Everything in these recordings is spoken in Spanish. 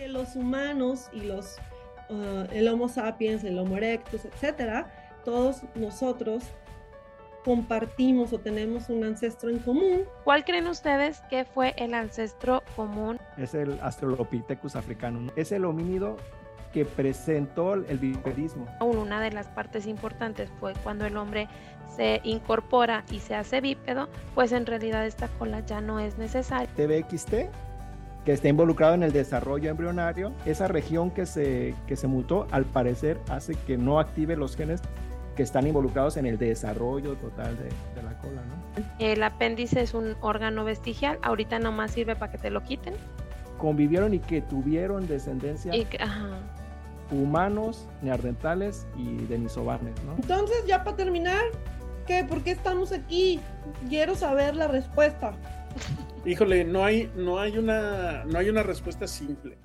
que los humanos y los, uh, el Homo sapiens, el Homo erectus, etcétera, todos nosotros compartimos o tenemos un ancestro en común. ¿Cuál creen ustedes que fue el ancestro común? Es el Australopithecus africano. Es el homínido que presentó el bipedismo. Una de las partes importantes fue cuando el hombre se incorpora y se hace bípedo, pues en realidad esta cola ya no es necesaria. TBXT, que está involucrado en el desarrollo embrionario, esa región que se, que se mutó, al parecer hace que no active los genes que están involucrados en el desarrollo total de, de la cola. ¿no? El apéndice es un órgano vestigial, ahorita nomás sirve para que te lo quiten. Convivieron y que tuvieron descendencia. Y ajá humanos, neandertales y denisovanes, ¿no? Entonces, ya para terminar, ¿qué? ¿Por qué estamos aquí? Quiero saber la respuesta. Híjole, no hay, no hay una, no hay una respuesta simple.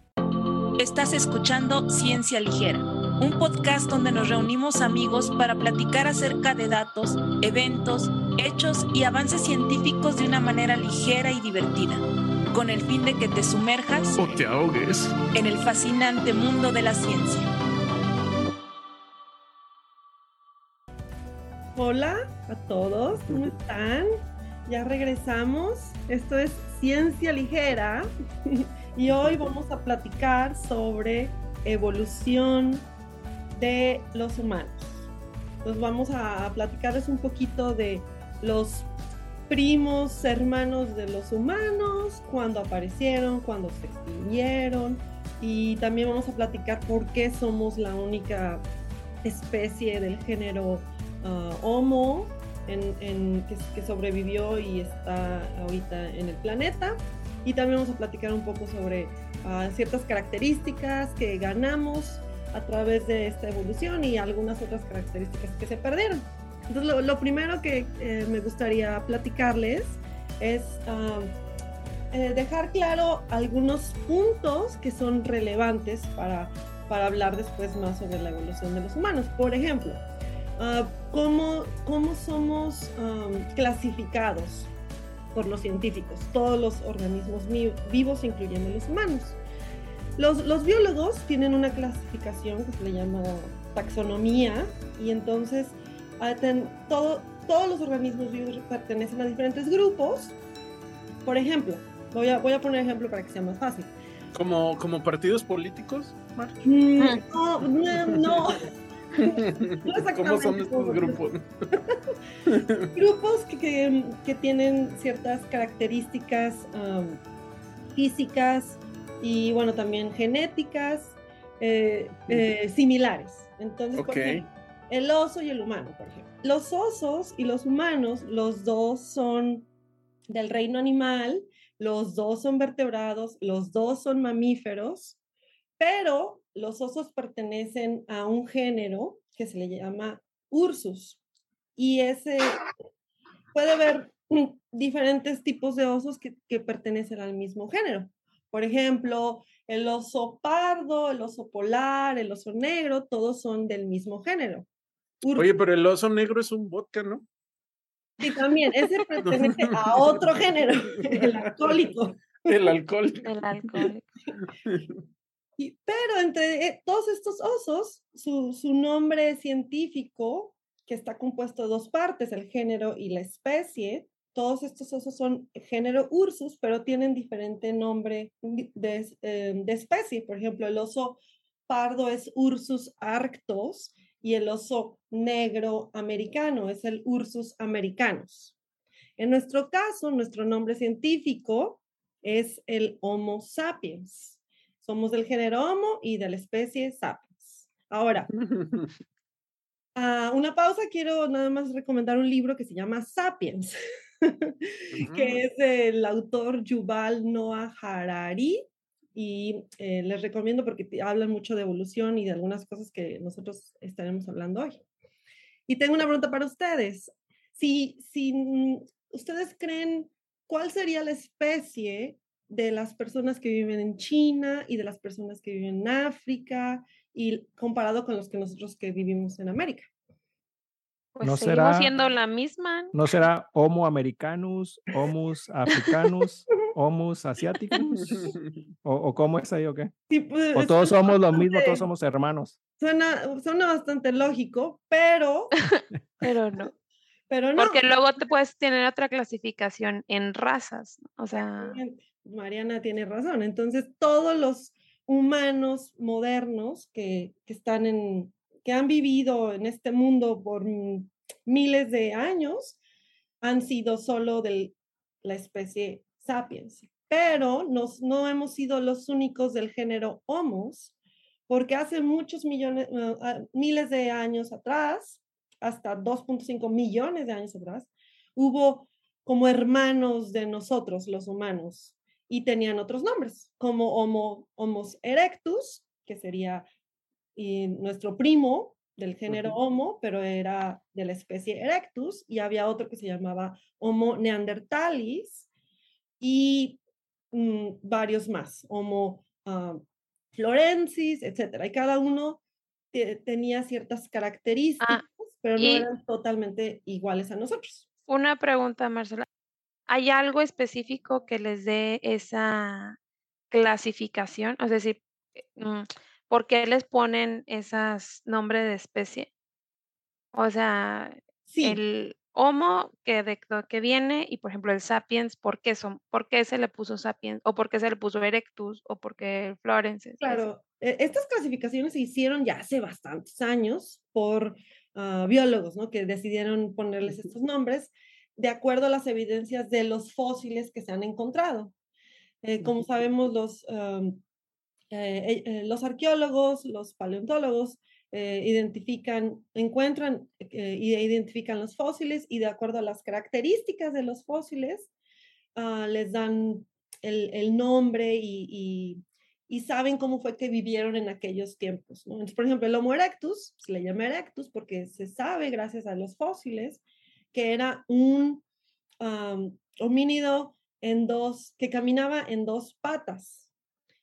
Estás escuchando Ciencia Ligera, un podcast donde nos reunimos amigos para platicar acerca de datos, eventos, hechos y avances científicos de una manera ligera y divertida con el fin de que te sumerjas o te ahogues en el fascinante mundo de la ciencia. Hola a todos, ¿cómo están? Ya regresamos. Esto es Ciencia Ligera y hoy vamos a platicar sobre evolución de los humanos. Entonces vamos a platicarles un poquito de los primos, hermanos de los humanos, cuando aparecieron, cuando se extinguieron. Y también vamos a platicar por qué somos la única especie del género ah, Homo en, que, sobrevivió y está ahorita en el planeta. Y también vamos a platicar un poco sobre ah, ciertas características que ganamos a través de esta evolución y algunas otras características que se perdieron. Entonces, lo, primero que eh, me gustaría platicarles es ah, eh, dejar claro algunos puntos que son relevantes para, para hablar después más sobre la evolución de los humanos. Por ejemplo, uh, ¿cómo, ¿cómo, somos clasificados por los científicos? Todos los organismos vivos, incluyendo los humanos. Los, los biólogos tienen una clasificación que se le llama taxonomía y entonces todo, todos los organismos vivos pertenecen a diferentes grupos. Por ejemplo, voy a, voy a poner ejemplo para que sea más fácil. ¿Como, como partidos políticos, mm, no, no, no. ¿Cómo son estos grupos? grupos que, que, tienen ciertas características físicas y, bueno, también genéticas eh, eh, similares. Entonces, por ejemplo, el oso y el humano, por ejemplo. Los osos y los humanos, los dos son del reino animal, los dos son vertebrados, los dos son mamíferos, pero los osos pertenecen a un género que se le llama Ursus. Y ese puede haber diferentes tipos de osos que, que pertenecen al mismo género. Por ejemplo, el oso pardo, el oso polar, el oso negro, todos son del mismo género. Oye, pero el oso negro es un vodka, ¿no? Sí, también. Ese pertenece a otro género, el alcohólico. El alcohólico. El alcohólico. pero entre eh, todos estos osos, su, nombre científico, que está compuesto de dos partes, el género y la especie, todos estos osos son género Ursus, pero tienen diferente nombre de, eh, de, especie. Por ejemplo, el oso pardo es Ursus arctos y el oso negro americano es el Ursus americanus. En nuestro caso, nuestro nombre científico es el Homo sapiens. Somos del género Homo y de la especie sapiens. Ahora, a una pausa, quiero nada más recomendar un libro que se llama Sapiens, que es del autor Yuval Noah Harari y eh, les recomiendo porque hablan mucho de evolución y de algunas cosas que nosotros estaremos hablando hoy. Y tengo una pregunta para ustedes. Si, si ustedes creen cuál sería la especie de las personas que viven en China y de las personas que viven en África y comparado con los que nosotros que vivimos en América. Pues no será siendo la misma. No será Homo americanus, Homus africanus. Homus asiáticos? ¿O, o cómo es ahí o qué? Sí, pues, ¿O todos somos lo mismo, bastante- todos somos hermanos? Suena, suena bastante lógico, pero, Pero no. pero no. Porque luego te puedes tener otra clasificación en razas. O sea. Mariana tiene razón. Entonces, todos los humanos modernos que, que están en, que han vivido en este mundo por miles de años, han sido solo de la especie sapiens. Pero nos, no hemos sido los únicos del género Homos, porque hace muchos millones, ah, miles de años atrás, hasta 2.5 millones de años atrás, hubo como hermanos de nosotros, los humanos, y tenían otros nombres, como Homo, Homos erectus, que sería y nuestro primo del género. Homo, pero era de la especie erectus, y había otro que se llamaba Homo neanderthalis, y mm, varios más, Homo ah, florensis, etcétera. Y cada uno te- tenía ciertas características, pero no eran totalmente iguales a nosotros. una pregunta, Marcela. ¿Hay algo específico que les dé esa clasificación? Es decir, mm, ¿por qué les ponen esos nombres de especie? O sea, Sí, el Homo que de que viene y por ejemplo el Sapiens, ¿por qué son? ¿Por qué se le puso Sapiens? ¿O por qué se le puso Erectus? ¿O por qué Florence? Claro. eh, Estas clasificaciones se hicieron ya hace bastantes años por ah, biólogos, ¿no? Que decidieron ponerles estos nombres de acuerdo a las evidencias de los fósiles que se han encontrado. Eh, como sabemos, los, eh, eh, los arqueólogos, los paleontólogos, identifican, encuentran y identifican los fósiles y de acuerdo a las características de los fósiles, ah, les dan el, el nombre y, y- y saben cómo fue que vivieron en aquellos tiempos. ¿no? Entonces, por ejemplo, el Homo erectus se le llama erectus porque se sabe, gracias a los fósiles, que era un homínido en dos, que caminaba en dos patas.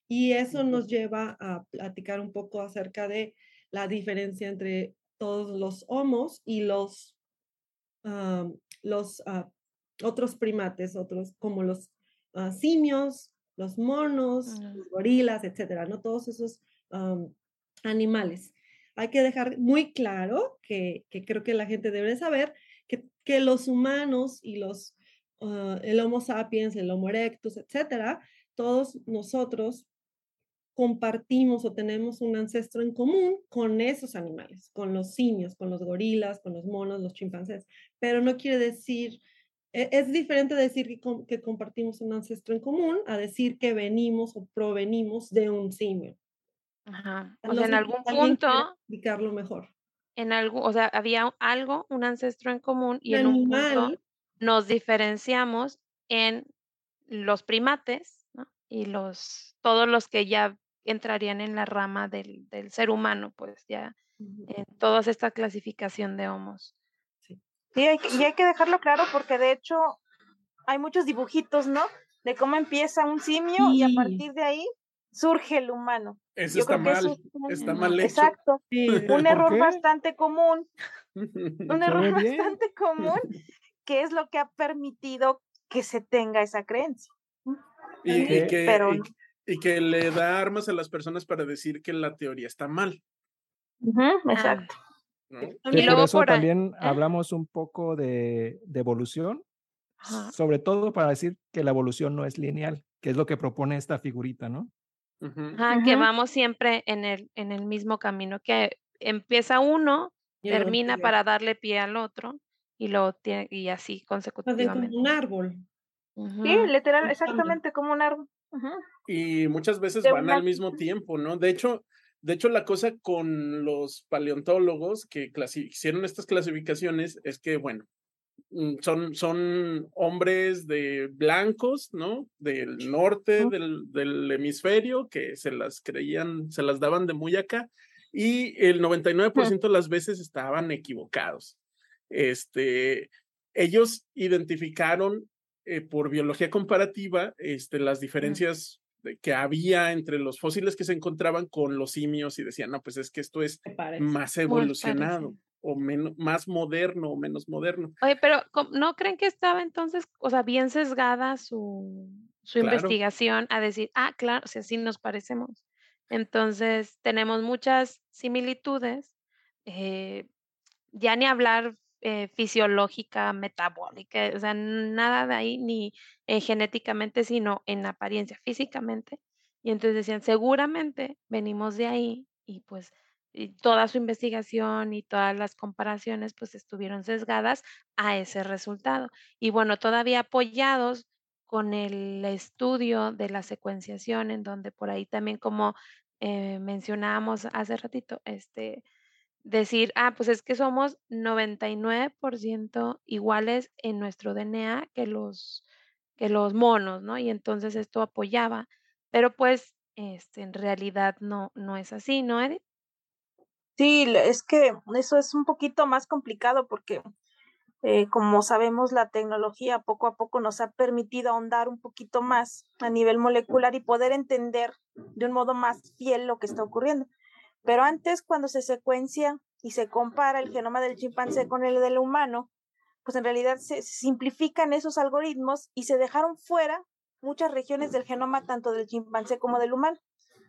Y eso nos lleva a platicar un poco acerca de la diferencia entre todos los homos y los, los ah, otros primates, otros como los ah, simios, los monos, Mm. los gorilas, etcétera, ¿no? Todos esos animales. Hay que dejar muy claro que, que creo que la gente debe saber que, los humanos y los, ah, el Homo sapiens, el Homo erectus, etcétera, todos nosotros compartimos o tenemos un ancestro en común con esos animales, con los simios, con los gorilas, con los monos, los chimpancés, pero no quiere decir, e- es diferente decir que, que compartimos un ancestro en común a decir que venimos o provenimos de un simio. Ajá. O sea, en algún punto, explicarlo mejor. En algún, o sea, había algo, un ancestro en común y en un punto nos diferenciamos en los primates, ¿no? Y los, todos los que ya entrarían en la rama del, del ser humano, pues ya en toda esta clasificación de homos. Sí, hay que- y hay que dejarlo claro porque de hecho hay muchos dibujitos, ¿no? De cómo empieza un simio y a Sí. partir de ahí surge el humano. Eso Yo está creo que eso mal. es un- Está mal hecho. Exacto. sí, Un ¿Por error qué? bastante común, un error bastante común, que es lo que ha permitido que se tenga esa creencia. Y, y que, Pero- y- y que le da armas a las personas para decir que la teoría está mal. Ah, exacto. ¿no? Luego por eso por también ¿eh? hablamos un poco de, de evolución, Ajá. sobre todo para decir que la evolución no es lineal, que es lo que propone esta figurita, ¿no? Ajá, que vamos siempre en el, en el mismo camino, que empieza uno, termina para darle pie al otro y lo tiene, y así Hacen como consecutivamente. un árbol. Sí, literal, exactamente como un árbol. Y muchas veces De van una- al mismo tiempo, ¿no? De hecho, de hecho, la cosa con los paleontólogos que hicieron estas clasificaciones es que, bueno, son, son hombres de blancos, ¿no? Del norte del, del hemisferio, que se las creían, se las daban de muy acá, y el 99% de las veces estaban equivocados. Este, ellos identificaron eh, por biología comparativa este, las diferencias que había entre los fósiles que se encontraban con los simios y decían, no, pues es que esto es más evolucionado. O menos, más moderno o menos moderno. Oye, pero ¿cómo- ¿no creen que estaba entonces, o sea, bien sesgada su, su investigación a decir, ah, claro, si así nos parecemos. Entonces, tenemos muchas similitudes, eh, ya ni hablar eh, fisiológica, metabólica, o sea, nada de ahí, ni eh, genéticamente, sino en apariencia, físicamente. Y entonces decían, seguramente venimos de ahí y pues toda su investigación y todas las comparaciones pues estuvieron sesgadas a ese resultado. Y bueno, todavía apoyados con el estudio de la secuenciación, en donde por ahí también como eh, mencionábamos hace ratito, este, decir, ah, pues es que somos 99% iguales en nuestro DNA que los, que los monos, ¿no? Y entonces esto apoyaba, pero pues este, en realidad no, no es así, ¿no, Edith? Sí, es que eso es un poquito más complicado porque, eh, como sabemos, la tecnología poco a poco nos ha permitido ahondar un poquito más a nivel molecular y poder entender de un modo más fiel lo que está ocurriendo. Pero antes, cuando se secuencia y se compara el genoma del chimpancé con el del humano, pues en realidad se simplifican esos algoritmos y se dejaron fuera muchas regiones del genoma tanto del chimpancé como del humano,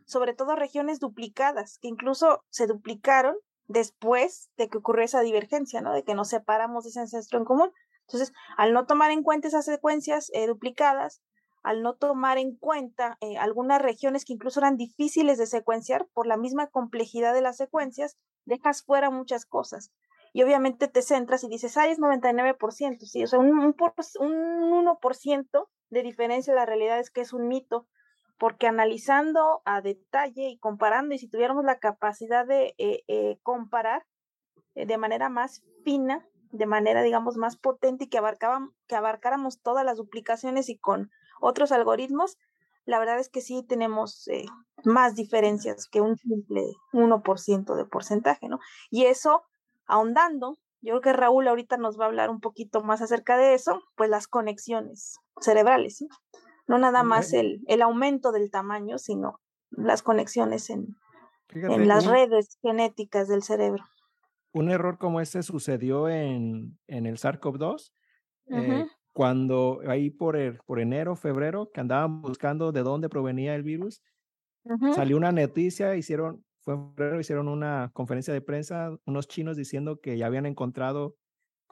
sobre todo regiones duplicadas, que incluso se duplicaron después de que ocurrió esa divergencia, ¿no? De que nos separamos de ese ancestro en común. Entonces, al no tomar en cuenta esas secuencias eh, duplicadas, al no tomar en cuenta eh, algunas regiones que incluso eran difíciles de secuenciar por la misma complejidad de las secuencias, dejas fuera muchas cosas. Y obviamente te centras y dices, ay, es 99%, sí, o sea, un, un, un 1% de diferencia, la realidad es que es un mito, porque analizando a detalle y comparando, y si tuviéramos la capacidad de eh, eh, comparar de manera más fina, de manera, digamos, más potente y que, que abarcáramos todas las duplicaciones y con otros algoritmos, la verdad es que sí tenemos eh, más diferencias que un simple 1% de porcentaje, ¿no? Y eso, ahondando, yo creo que Raúl ahorita nos va a hablar un poquito más acerca de eso, pues las conexiones cerebrales, ¿sí? No nada más el, el, aumento del tamaño, sino las conexiones en, en las redes genéticas del cerebro. Un error como este sucedió en, en el SARS-CoV-2, eh, cuando ahí por, el, por enero, febrero, que andaban buscando de dónde provenía el virus, salió una noticia, hicieron, fue en febrero, hicieron una conferencia de prensa, unos chinos diciendo que ya habían encontrado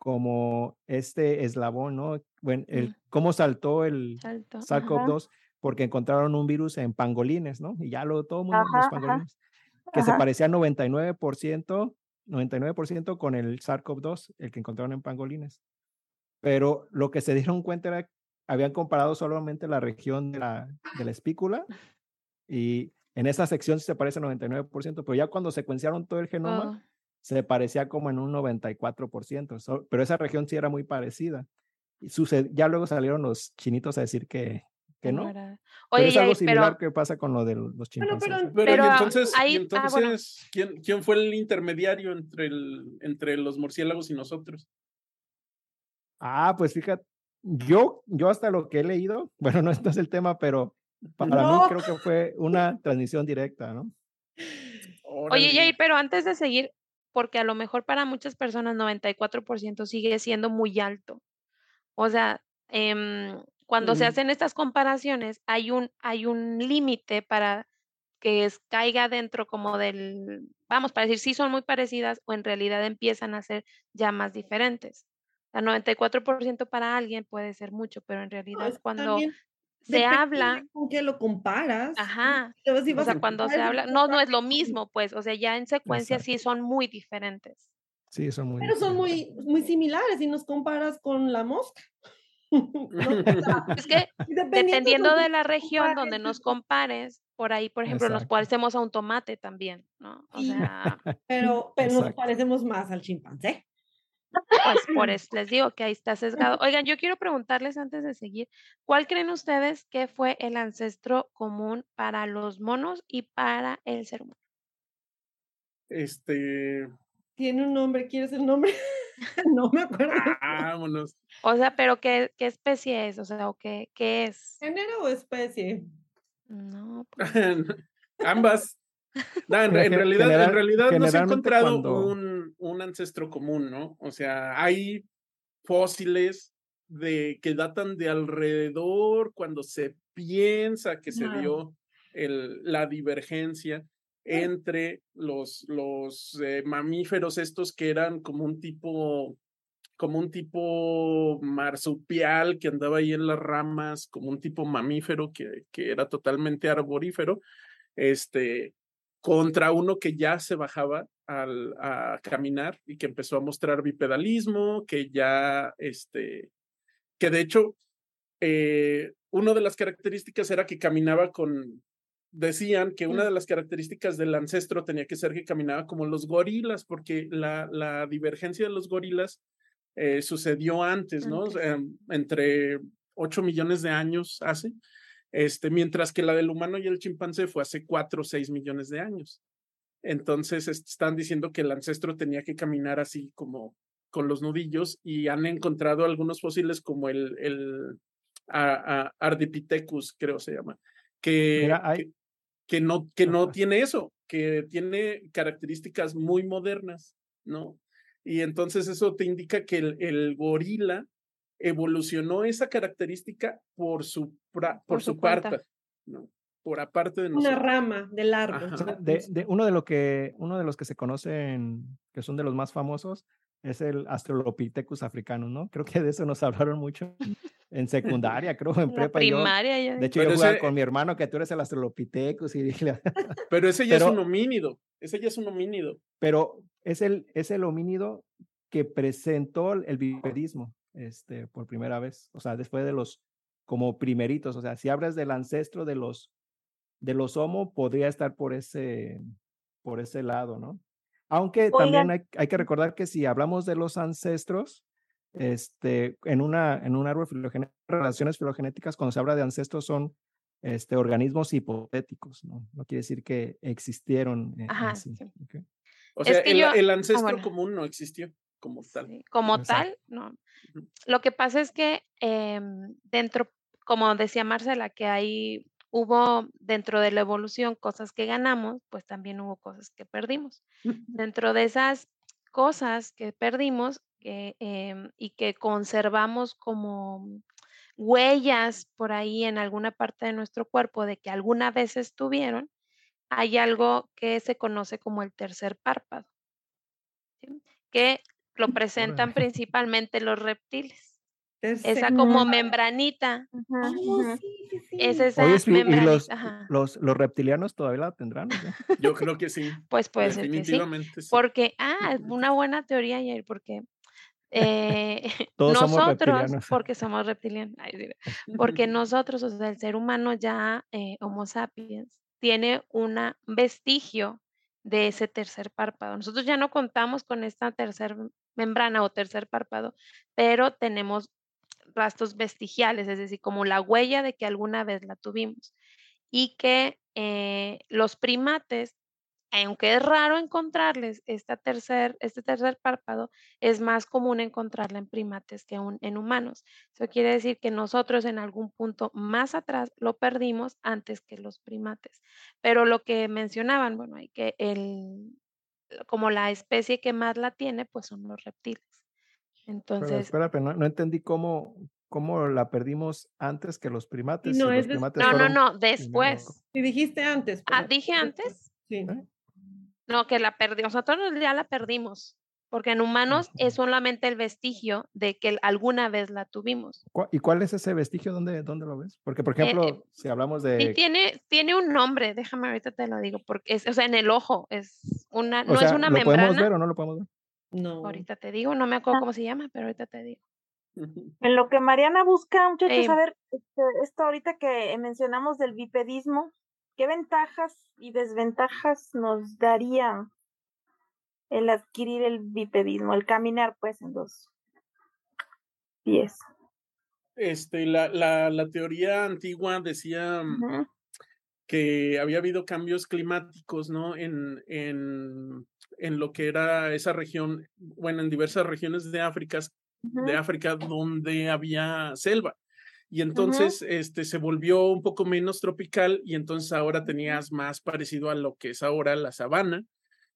como este eslabón, ¿no? Bueno, el, cómo saltó el SARS-CoV-2 porque encontraron un virus en pangolines, ¿no? Y ya lo todo el mundo, los pangolines, que se parecía 99%, 99% con el SARS-CoV-2, el que encontraron en pangolines. Pero lo que se dieron cuenta era, habían comparado solamente la región de la, de la espícula y en esa sección se parece 99%, pero ya cuando secuenciaron todo el genoma, oh se parecía como en un 94%, pero esa región sí era muy parecida. Y sucede, ya luego salieron los chinitos a decir que, que no. Oye, pero es algo similar que pasa con lo de los chimpancés. Pero, pero, entonces, entonces ¿quién, ¿quién, fue el intermediario entre, el, entre los murciélagos y nosotros? Ah, pues fíjate, yo, yo hasta lo que he leído, bueno, no este es el tema, pero para mí creo que fue una transmisión directa, ¿no? Oye, Jay, pero antes de seguir, porque a lo mejor para muchas personas 94% sigue siendo muy alto. O sea, em, cuando se hacen estas comparaciones, hay un, hay un límite para que caiga dentro como del, vamos, para decir si son muy parecidas o en realidad empiezan a ser ya más diferentes. O sea, 94% para alguien puede ser mucho, pero en realidad cuando se habla. ¿Con qué lo comparas? Ajá. o sea, cuando se habla, no, no es lo mismo, pues, o sea, ya en secuencia sí son muy diferentes. Sí, son muy Pero son muy, muy similares si nos comparas con la mosca. es que dependiendo, de la región donde nos compares, por ahí, por ejemplo, nos parecemos a un tomate también, ¿no? O sea, pero, pero nos parecemos más al chimpancé. Pues por eso les digo que ahí está sesgado. Oigan, yo quiero preguntarles antes de seguir, ¿cuál creen ustedes que fue el ancestro común para los monos y para el ser humano? Este. Tiene un nombre, ¿quieres el nombre? no me acuerdo. Vámonos. O sea, pero ¿qué, qué especie es? O sea, ¿o qué, qué es? ¿Género o especie? No. Pues... Ambas. No, en, realidad, en realidad no se ha encontrado un, un, ancestro común, ¿no? O sea, hay fósiles de que datan de alrededor cuando se piensa que se dio el, la divergencia entre los, los eh, mamíferos estos que eran como un tipo como un tipo marsupial que andaba ahí en las ramas, como un tipo mamífero que, que era totalmente arborífero, este, contra uno que ya se bajaba al, a caminar y que empezó a mostrar bipedalismo, que ya, este, que de hecho, eh, una de las características era que caminaba con, decían que una de las características del ancestro tenía que ser que caminaba como los gorilas, porque la, la divergencia de los gorilas eh, sucedió antes, ¿no? entre 8 millones de años hace, este, mientras que la del humano y el chimpancé fue hace 4 o 6 millones de años. Entonces están diciendo que el ancestro tenía que caminar así como con los nudillos y han encontrado algunos fósiles como el, el Ardipithecus, creo se llama, que, que, no, que no tiene eso, que tiene características muy modernas, ¿no? Y entonces eso te indica que el, el gorila evolucionó esa característica por su, por, su, parte, ¿no? por aparte de nosotros. Una rama del árbol. De, de, uno, de lo que, uno de los que se conocen, que son de los más famosos, es el Australopithecus africano, ¿no? Creo que de eso nos hablaron mucho en secundaria, creo, en prepa. Primaria, yo, De hecho, yo jugaba con mi hermano que tú eres el Australopithecus y dije... Pero ese ya es un homínido, ese ya es un homínido. Pero es el, es el homínido que presentó el bipedismo este, por primera vez, o sea, después de los como primeritos, o sea, si hablas del ancestro de los de los homo, podría estar por ese por ese lado, ¿no? Aunque también hay, hay, que recordar que si hablamos de los ancestros, este, en una en un árbol filogenético, relaciones filogenéticas, cuando se habla de ancestros son este, organismos hipotéticos, ¿no? No quiere decir que existieron. Ajá, O sea, el, ah, ancestro común no existió como tal. como tal, no. Lo que pasa es que em, dentro, como decía Marcela, que hay, hubo dentro de la evolución cosas que ganamos, pues también hubo cosas que perdimos. Dentro de esas cosas que perdimos em, y que conservamos como huellas por ahí en alguna parte de nuestro cuerpo de que alguna vez estuvieron, hay algo que se conoce como el tercer párpado, que lo presentan principalmente los reptiles. Esa como membranita. Oh, es esa membranita. los, los, reptilianos todavía la tendrán. Yo creo que sí. Pues puede ser que sí. Porque, ah, una buena teoría, ayer, porque eh, nosotros, porque somos reptilianos, porque nosotros, o sea, el ser humano ya, eh, Homo sapiens, tiene un vestigio de ese tercer párpado. Nosotros ya no contamos con esta tercer membrana o tercer párpado, pero tenemos rastros vestigiales, es decir, como la huella de que alguna vez la tuvimos. Y que eh, los primates aunque es raro encontrarles esta tercer, este tercer párpado, es más común encontrarla en primates que en humanos. Eso quiere decir que nosotros en algún punto más atrás lo perdimos antes que los primates. Pero lo que mencionaban, bueno, hay que el, como la especie que más la tiene, pues son los reptiles. Entonces. Pero espérate, no, entendí cómo, cómo la perdimos antes que los primates. No, no, no, después. Si dijiste antes. Ah, dije antes. Sí. ¿Eh? No, que la perdimos. Nosotros ya la perdimos, porque en humanos es solamente el vestigio de que alguna vez la tuvimos. ¿Y cuál es ese vestigio? ¿Dónde, dónde lo ves? Porque, por eh, ejemplo, eh, si hablamos de... Sí, tiene, tiene un nombre, déjame ahorita te lo digo, porque es, o sea, en el ojo, es una, no es una ¿lo membrana. podemos ver o no lo podemos ver? No. Ahorita te digo, no me acuerdo cómo se llama, pero ahorita te digo. En lo que Mariana busca, muchachos, a ver, este, esto ahorita que mencionamos del bipedismo, ¿Qué ventajas y desventajas nos daría el adquirir el bipedismo, el caminar pues en dos pies? Este, la, la, la teoría antigua decía que había habido cambios climáticos, ¿no? En, en, en, lo que era esa región, bueno, en diversas regiones de África, de África donde había selva. Y entonces este, se volvió un poco menos tropical y entonces ahora tenías más parecido a lo que es ahora la sabana.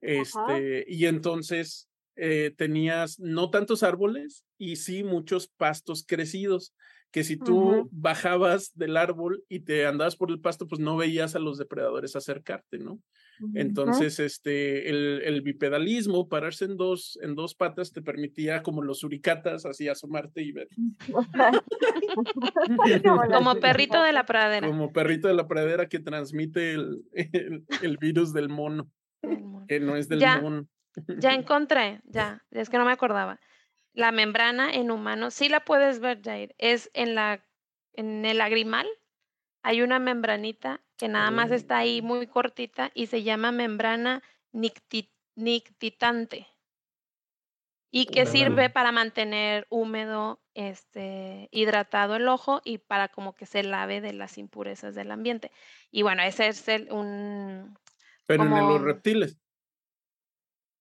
Este, y entonces eh, tenías no tantos árboles y sí muchos pastos crecidos, que si tú bajabas del árbol y te andabas por el pasto, pues no veías a los depredadores acercarte, ¿no? Entonces, este, el, el, bipedalismo, pararse en dos, en dos patas, te permitía, como los suricatas, así asomarte y ver. como perrito de la pradera. Como perrito de la pradera que transmite el, el, virus del mono, que no es del mono. Ya encontré, ya, es que no me acordaba. La membrana en humanos, sí la puedes ver, Jair, es en la en el agrimal hay una membranita que nada más está ahí muy cortita y se llama membrana nictitante y que sirve para mantener húmedo, este, hidratado el ojo y para como que se lave de las impurezas del ambiente. Y bueno, ese es el, un... Pero en los reptiles.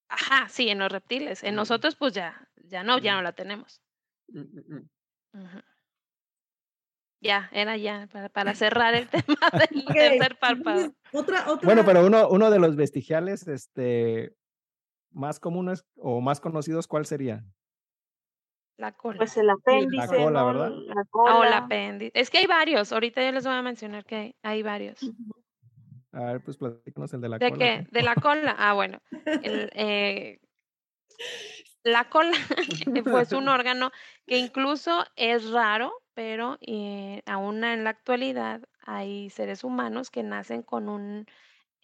Ajá, sí, en los reptiles. En nosotros pues ya, ya no, ya no la tenemos. Mm, mm, mm. Ya, era ya, para, para cerrar el tema del tercer párpado. Otra, otra... Bueno, pero uno, uno de los vestigiales este, más comunes o más conocidos, ¿cuál sería? La cola. Pues el apéndice. La cola, ¿verdad? La cola. o el apéndice. Es que hay varios. Ahorita yo les voy a mencionar que hay, varios. A ver, pues platícanos el de la ¿De cola. ¿De qué? De la cola. Ah, bueno. El, eh, la cola pues un órgano que incluso es raro, pero eh, aún en la actualidad hay seres humanos que nacen con un,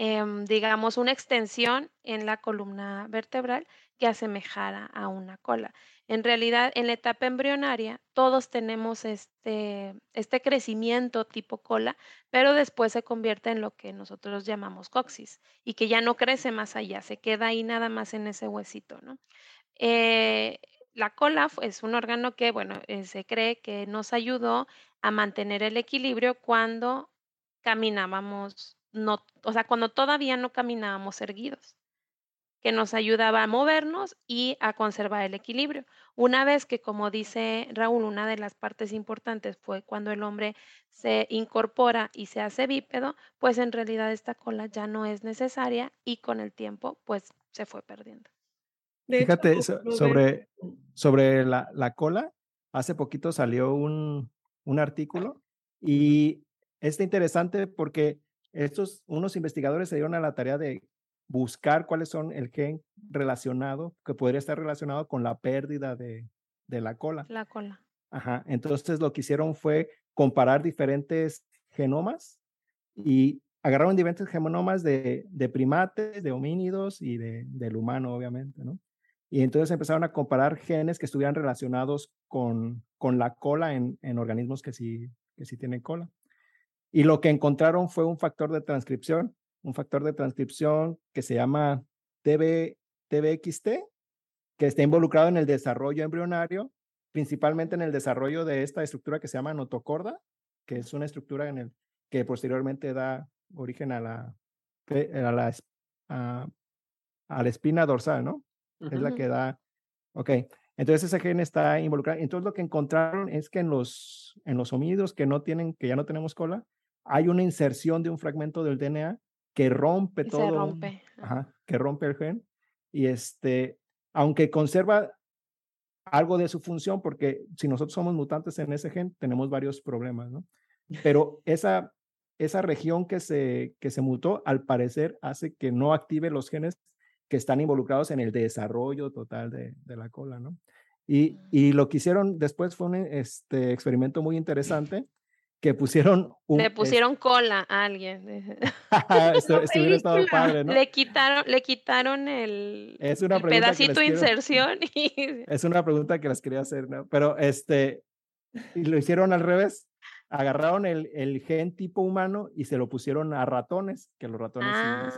em, digamos, una extensión en la columna vertebral que asemejara a una cola. En realidad, en la etapa embrionaria, todos tenemos este, este crecimiento tipo cola, pero después se convierte en lo que nosotros llamamos coxis y que ya no crece más allá, se queda ahí nada más en ese huesito. Eh, la cola es un órgano que, bueno, eh, se cree que nos ayudó a mantener el equilibrio cuando caminábamos, no, o sea, cuando todavía no caminábamos erguidos, que nos ayudaba a movernos y a conservar el equilibrio. Una vez que, como dice Raúl, una de las partes importantes fue cuando el hombre se incorpora y se hace bípedo, pues en realidad esta cola ya no es necesaria y con el tiempo, pues se fue perdiendo. Fíjate, sobre, sobre la, la, cola, hace poquito salió un, un artículo y es interesante porque estos, unos investigadores se dieron a la tarea de buscar cuáles son el gen relacionado, que podría estar relacionado con la pérdida de, de la cola. La cola. Ajá, entonces lo que hicieron fue comparar diferentes genomas y agarraron diferentes genomas de, de primates, de homínidos y de, del humano, obviamente, ¿no? Y entonces empezaron a comparar genes que estuvieran relacionados con, con la cola en, en organismos que sí, que sí tienen cola. Y lo que encontraron fue un factor de transcripción, un factor de transcripción que se llama TB, TBXT, que está involucrado en el desarrollo embrionario, principalmente en el desarrollo de esta estructura que se llama notocorda, que es una estructura en el, que posteriormente da origen a la, a la, a la espina dorsal, ¿no? es la que da. Ok, entonces ese gen está involucrado. Entonces lo que encontraron es que en los, en los homínidos que no tienen, que ya no tenemos cola, hay una inserción de un fragmento del DNA que rompe todo. Se rompe. Ajá, que rompe el gen. Y este, aunque conserva algo de su función, porque si nosotros somos mutantes en ese gen, tenemos varios problemas, ¿no? Pero esa, esa región que se, que se mutó, al parecer, hace que no active los genes que están involucrados en el desarrollo total de, de la cola, ¿no? Y, mm. y, lo que hicieron después fue un este, experimento muy interesante que pusieron... Un, le pusieron cola a alguien. estuviera estado padre, ¿no? Le quitaron, le quitaron el, es una el pedacito de inserción. Y... Es una pregunta que les quería hacer, ¿no? Pero este, y lo hicieron al revés agarraron el, el, gen tipo humano y se lo pusieron a ratones, que los ratones... Ah,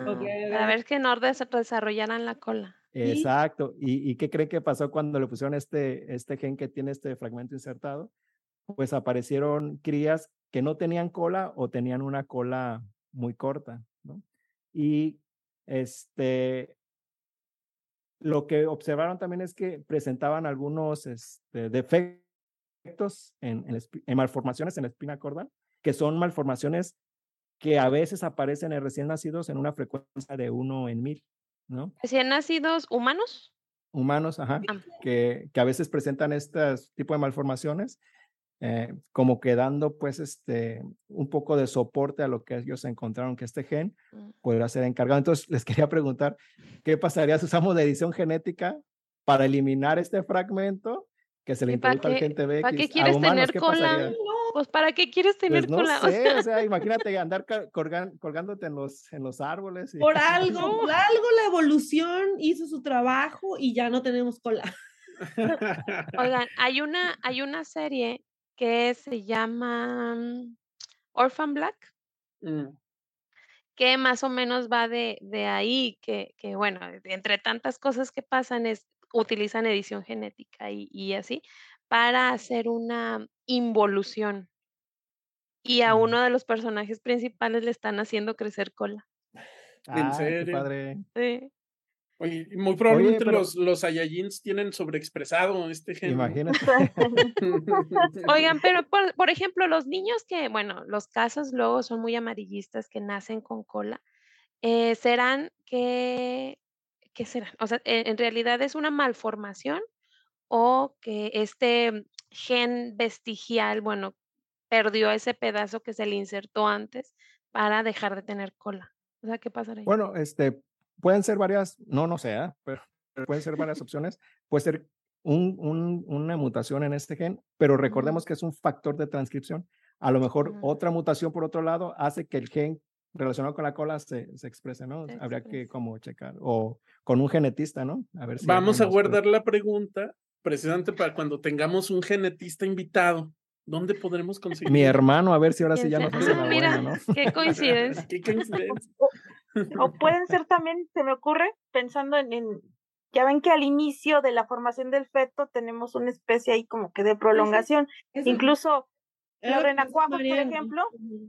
A ver que no desarrollaran la cola. Exacto. ¿Y, ¿Y, qué creen que pasó cuando le pusieron este, este gen que tiene este fragmento insertado? Pues aparecieron crías que no tenían cola o tenían una cola muy corta, ¿no? Y este, lo que observaron también es que presentaban algunos este, defectos en, en, malformaciones en la espina cordal, que son malformaciones que a veces aparecen en recién nacidos en una frecuencia de uno en mil, ¿no? ¿Recién nacidos humanos? Humanos, ajá, Ah. que, que a veces presentan este tipo de malformaciones, eh, como que dando pues este, un poco de soporte a lo que ellos encontraron que este gen Mm. podría ser encargado. Entonces, les quería preguntar, ¿qué pasaría si usamos la edición genética para eliminar este fragmento que se le ¿Y para introdujo al qué- gen para qué a quieres humanos, tener ¿qué cola? pasaría? Pues, ¿para qué quieres tener Pues no cola? Sé, o sea, imagínate andar colgan- colgándote en los, en los árboles. y- Por algo, por algo la evolución hizo su trabajo y ya no tenemos cola. Oigan, hay una, hay una serie que se llama mm, Orphan Black, Mm, que más o menos va de, de ahí, que, que bueno, entre tantas cosas que pasan es, utilizan edición genética y, y así, para hacer una involución. Y a Mm. uno de los personajes principales le están haciendo crecer cola. Ah, qué serio? padre. Sí. Oye, muy probablemente pero- los, los Saiyajins tienen sobreexpresado este gen. ¿no? Imagínate. Oigan, pero por, por ejemplo, los niños que, bueno, los casos luego son muy amarillistas que nacen con cola, eh, ¿serán que, qué serán? O sea, en, en realidad es una malformación o que este gen vestigial, bueno, perdió ese pedazo que se le insertó antes para dejar de tener cola. O sea, ¿qué pasará ahí? Bueno, este, pueden ser varias, no, no sé, ¿ah? pero, pero pueden ser varias opciones. Puede ser un, un- una mutación en este gen, pero recordemos que es un factor de transcripción. A lo mejor Ujú. otra mutación, por otro lado, hace que el gen relacionado con la cola se, se exprese, ¿no? Se Habría que como checar. O con un genetista, ¿no? A ver si Vamos a guardar la pregunta precisamente para cuando tengamos un genetista invitado. ¿Dónde podremos conseguir? Mi hermano, a ver si ahora sí ¿Quién ya nos hace la mira, buena, ¿no? qué coincidencia. Qué coincidencia. O pueden ser también, se me ocurre, pensando en, en- ya ven que al inicio de la formación del feto tenemos una especie ahí como que de prolongación. Eso- Incluso los renacuajos, por ejemplo,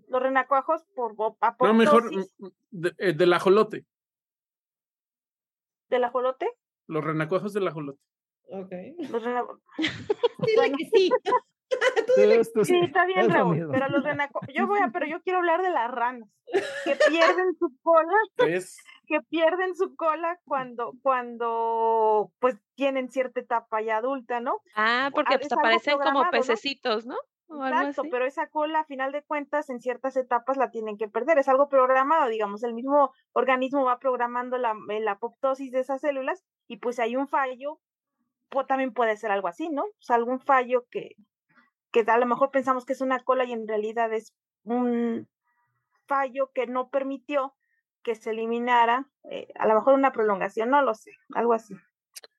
los renacuajos por bo- No, mejor apoptosis mm, de- eh, del ajolote. del ajolote. Los renacuajos del ajolote. Ok. Los rena- Dile que sí. Sí, está bien, Raúl, pero los renacuajos, yo voy a, pero yo quiero hablar de las ranas, que pierden su cola, Es que pierden su cola cuando, cuando, pues, tienen cierta etapa ya adulta, ¿no? Ah, porque Ah, pues aparecen como ¿no? pececitos, ¿no? O algo Exacto, así. pero esa cola, a final de cuentas, en ciertas etapas la tienen que perder. Es algo programado, digamos, el mismo organismo va programando la, la apoptosis de esas células y pues hay un fallo, pues también puede ser algo así, ¿no? O sea, algún fallo que, que a lo mejor pensamos que es una cola y en realidad es un fallo que no permitió que se eliminara, eh, a lo mejor una prolongación, no lo sé, algo así.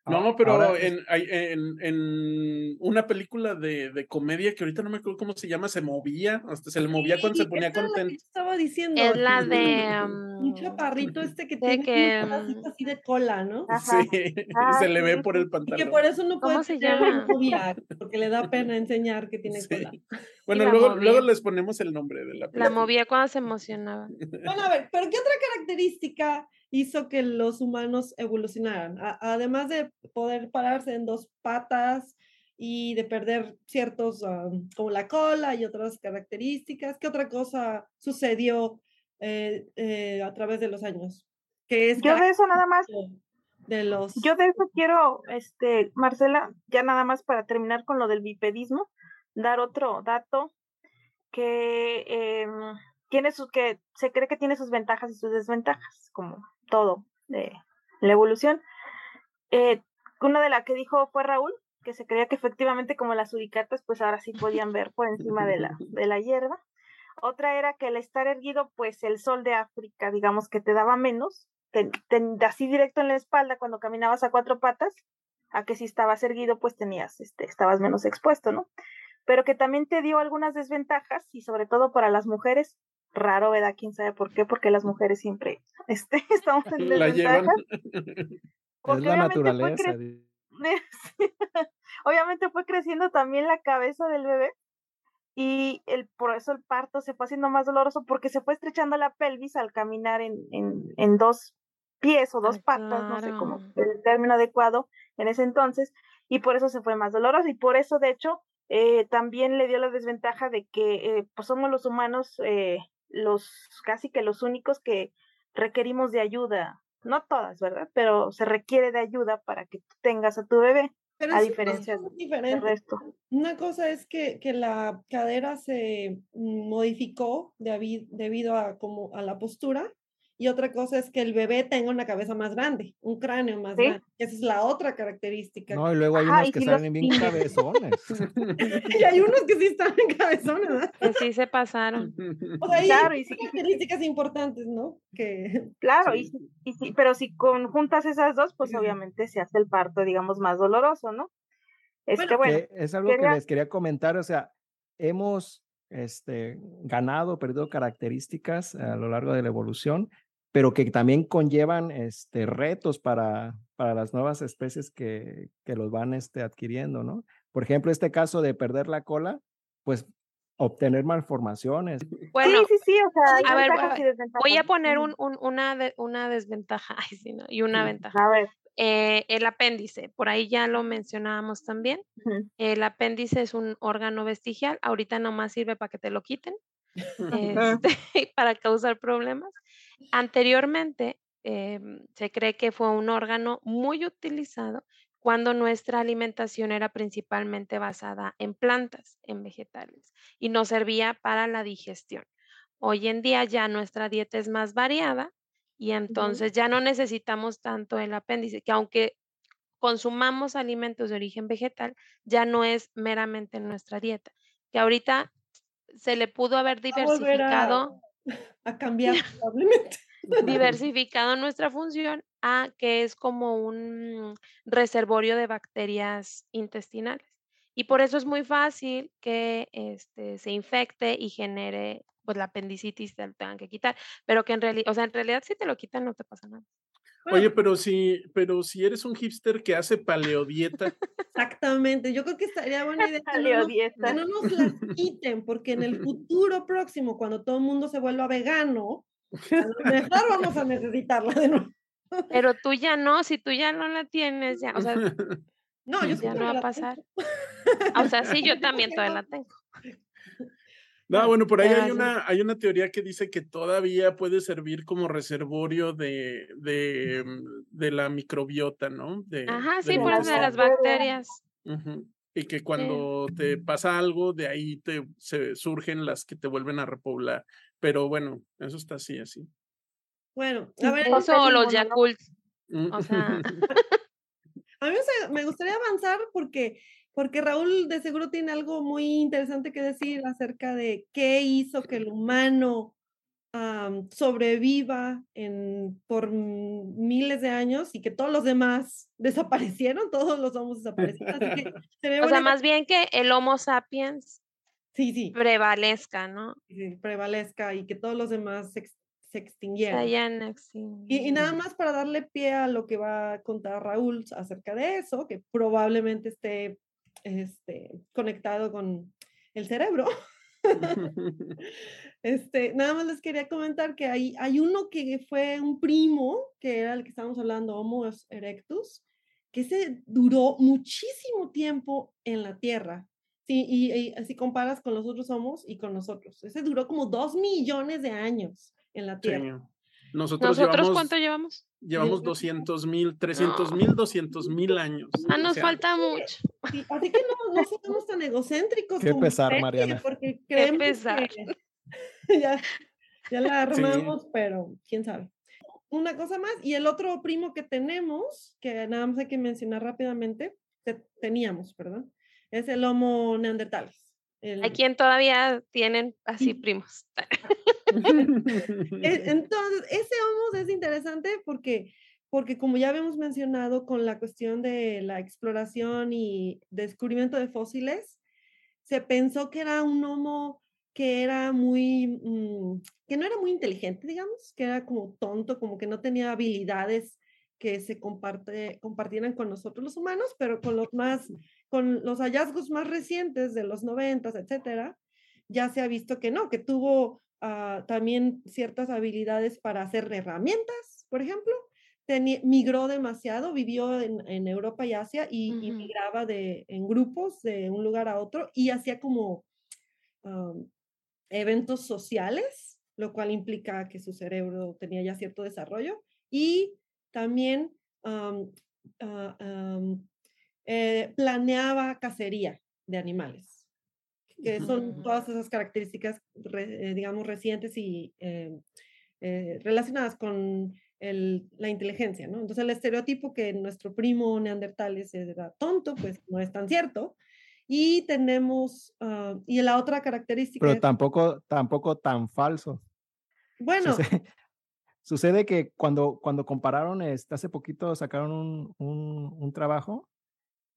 No, pero Ahora, en, hay- en, en una película de, de comedia que ahorita no me acuerdo cómo se llama, se movía, hasta se le movía cuando se ponía contento. estaba diciendo. Es la de, Un mm, chaparrito este que tiene que, un pedacito mm, así de cola, ¿no? Ajá. Sí, Ah, se le ve por el Y que pantalón. por eso no puede ¿Cómo se llama? porque le da pena enseñar que tiene Sí. cola. Bueno, la luego, movía. luego les ponemos el nombre de la La película. movía cuando se emocionaba. Bueno, a ver, pero ¿qué otra característica hizo que los humanos evolucionaran? A- además de poder pararse en dos patas y de perder ciertos, ah, como la cola y otras características, ¿qué otra cosa sucedió eh, eh, a través de los años? Que es Yo de eso nada más de los... Yo de eso quiero, este, Marcela, ya nada más para terminar con lo del bipedismo, dar otro dato que em, tiene sus, que se cree que tiene sus ventajas y sus desventajas, como todo de la evolución. Eh, una de las que dijo fue Raúl, que se creía que efectivamente como las suricatas, pues ahora sí podían ver por encima de la, de la hierba. Otra era que al estar erguido, pues el sol de África, digamos que te daba menos, así directo en la espalda cuando caminabas a cuatro patas, a que si estabas erguido, pues tenías, este, estabas menos expuesto, ¿no? Pero que también te dio algunas desventajas y sobre todo para las mujeres, raro, ¿verdad? ¿Quién sabe por qué? Porque las mujeres siempre, este, estamos en desventajas. es la obviamente fue naturaleza. cre- di- obviamente fue creciendo también la cabeza del bebé y el, por eso el parto se fue haciendo más doloroso porque se fue estrechando la pelvis al caminar en, en, en dos pies o dos patas, no sé cómo el término adecuado en ese entonces, y por eso se fue más doloroso y por eso de hecho eh, también le dio la desventaja de que eh, pues somos los humanos eh, los casi que los únicos que requerimos de ayuda no todas, ¿verdad? Pero se requiere de ayuda para que tú tengas a tu bebé. Pero a diferencia del resto. Una cosa es que, que la cadera se mm, modificó debi- debido a, como, a la postura y otra cosa es que el bebé tenga una cabeza más grande, un cráneo más Sí. grande. Esa es la otra característica. No, y luego hay Ajá, unos y que si los salen bien cabezones. y hay unos que sí están en cabezones, ¿verdad? Que sí se pasaron. O sea, hay Claro, y sí. características importantes, ¿no? Que Claro, y, Sí. y si- pero si conjuntas esas dos, pues obviamente se hace el parto, digamos, más doloroso, ¿no? Este, bueno, Eh, es algo quería- que les quería comentar, o sea, hemos este, ganado, perdido características a lo largo de la evolución, pero que también conllevan este, retos para, para las nuevas especies que, que los van este, adquiriendo, ¿no? Por ejemplo, este caso de perder la cola, pues obtener malformaciones. Bueno, sí, sí, sí, o sea, hay a ver, voy- a poner un, un- una, de- una desventaja ay, sí, ¿no? y una ventaja. A ver, Eh, el apéndice, por ahí ya lo mencionábamos también. El apéndice es un órgano vestigial, ahorita nomás sirve para que te lo quiten, este, para causar problemas. Anteriormente, em, se cree que fue un órgano muy utilizado cuando nuestra alimentación era principalmente basada en plantas, en vegetales, y nos servía para la digestión. Hoy en día ya nuestra dieta es más variada y entonces ya no necesitamos tanto el apéndice, que aunque consumamos alimentos de origen vegetal, ya no es meramente en nuestra dieta, que ahorita se le pudo haber diversificado a cambiar probablemente. diversificado nuestra función a que es como un reservorio de bacterias intestinales. Y por eso es muy fácil que este, se infecte y genere pues la apendicitis, te lo tengan que quitar. Pero que en realidad, o sea, en realidad si te lo quitan no te pasa nada. Oye, pero si, pero si eres un hipster que hace paleodieta, Exactamente, yo creo que estaría buena idea que no, nos, que no nos las quiten, porque en el futuro próximo, cuando todo el mundo se vuelva vegano, a lo mejor vamos a necesitarla de nuevo. Pero tú ya no, si tú ya no la tienes, ya, o sea, No, yo ya sí no va a pasar. O sea, sí, yo también todavía la tengo. No, bueno, por ahí hay una, hay una teoría que dice que todavía puede servir como reservorio de, de, mm, de la microbiota, ¿no? De, Ajá, sí, por eso de las bacterias. Ujú. Y que cuando te pasa algo, de ahí te se surgen las que te vuelven a repoblar. Pero bueno, eso está así, así. Bueno, a ver, Eso o los. Yakult. Mm. O sea, a mí me gustaría avanzar porque, porque Raúl de seguro tiene algo muy interesante que decir acerca de qué hizo que el humano sobreviva en, por miles de años y que todos los demás desaparecieron, todos los homos desaparecieron. Así que sería o sea, más bien que el Homo sapiens sí, sí, prevalezca, ¿no? sí, prevalezca y que todos los demás se, se Se extinguieran. hayan Y, y nada más para darle pie a lo que va a contar Raúl acerca de eso, que probablemente esté este, conectado con el cerebro. Este, nada más les quería comentar que hay, hay uno que fue un primo, que era el que estábamos hablando, Homo erectus, que se duró muchísimo tiempo en la Tierra. Sí, y, y si comparas con los otros homos y con nosotros, ese duró como dos millones de años en la Sí. Tierra. Nosotros, ¿Nosotros llevamos, cuánto llevamos? llevamos Yo- 200 mil, 300 mil, 200 mil años. Ah, o nos sea, falta mucho. Sí, así que no, no seamos tan egocéntricos. Qué como pesar, especie, Mariana. Porque creemos pesar. que ya, ya la armamos, pero quién sabe. Una cosa más, y el otro primo que tenemos, que nada más hay que mencionar rápidamente, que teníamos, perdón, es el Homo neanderthalis. El- Hay quien todavía tienen así Sí. primos. E- Entonces, ese Homo es interesante porque, porque como ya habíamos mencionado con la cuestión de la exploración y descubrimiento de fósiles, se pensó que era un Homo que era muy, mm, que no era muy inteligente, digamos, que era como tonto, como que no tenía habilidades que se comparte, compartieran con nosotros los humanos, pero con los más, con los hallazgos más recientes de los noventas, etcétera, ya se ha visto que no, que tuvo ah, también ciertas habilidades para hacer herramientas, por ejemplo. Migró demasiado, vivió en, en Europa y Asia y, migraba de, en grupos de un lugar a otro y hacía como eventos sociales, lo cual implica que su cerebro tenía ya cierto desarrollo y también am, ah, eh, planeaba cacería de animales, que son todas esas características, eh, digamos, recientes y eh, eh, relacionadas con el- la inteligencia, ¿no? Entonces el estereotipo que nuestro primo neandertales era tonto, pues no es tan cierto. Y tenemos, ah, y la otra característica Pero es, tampoco, tampoco tan falso. bueno, Sucede, sucede que cuando, cuando compararon, este, hace poquito sacaron un, un, un trabajo,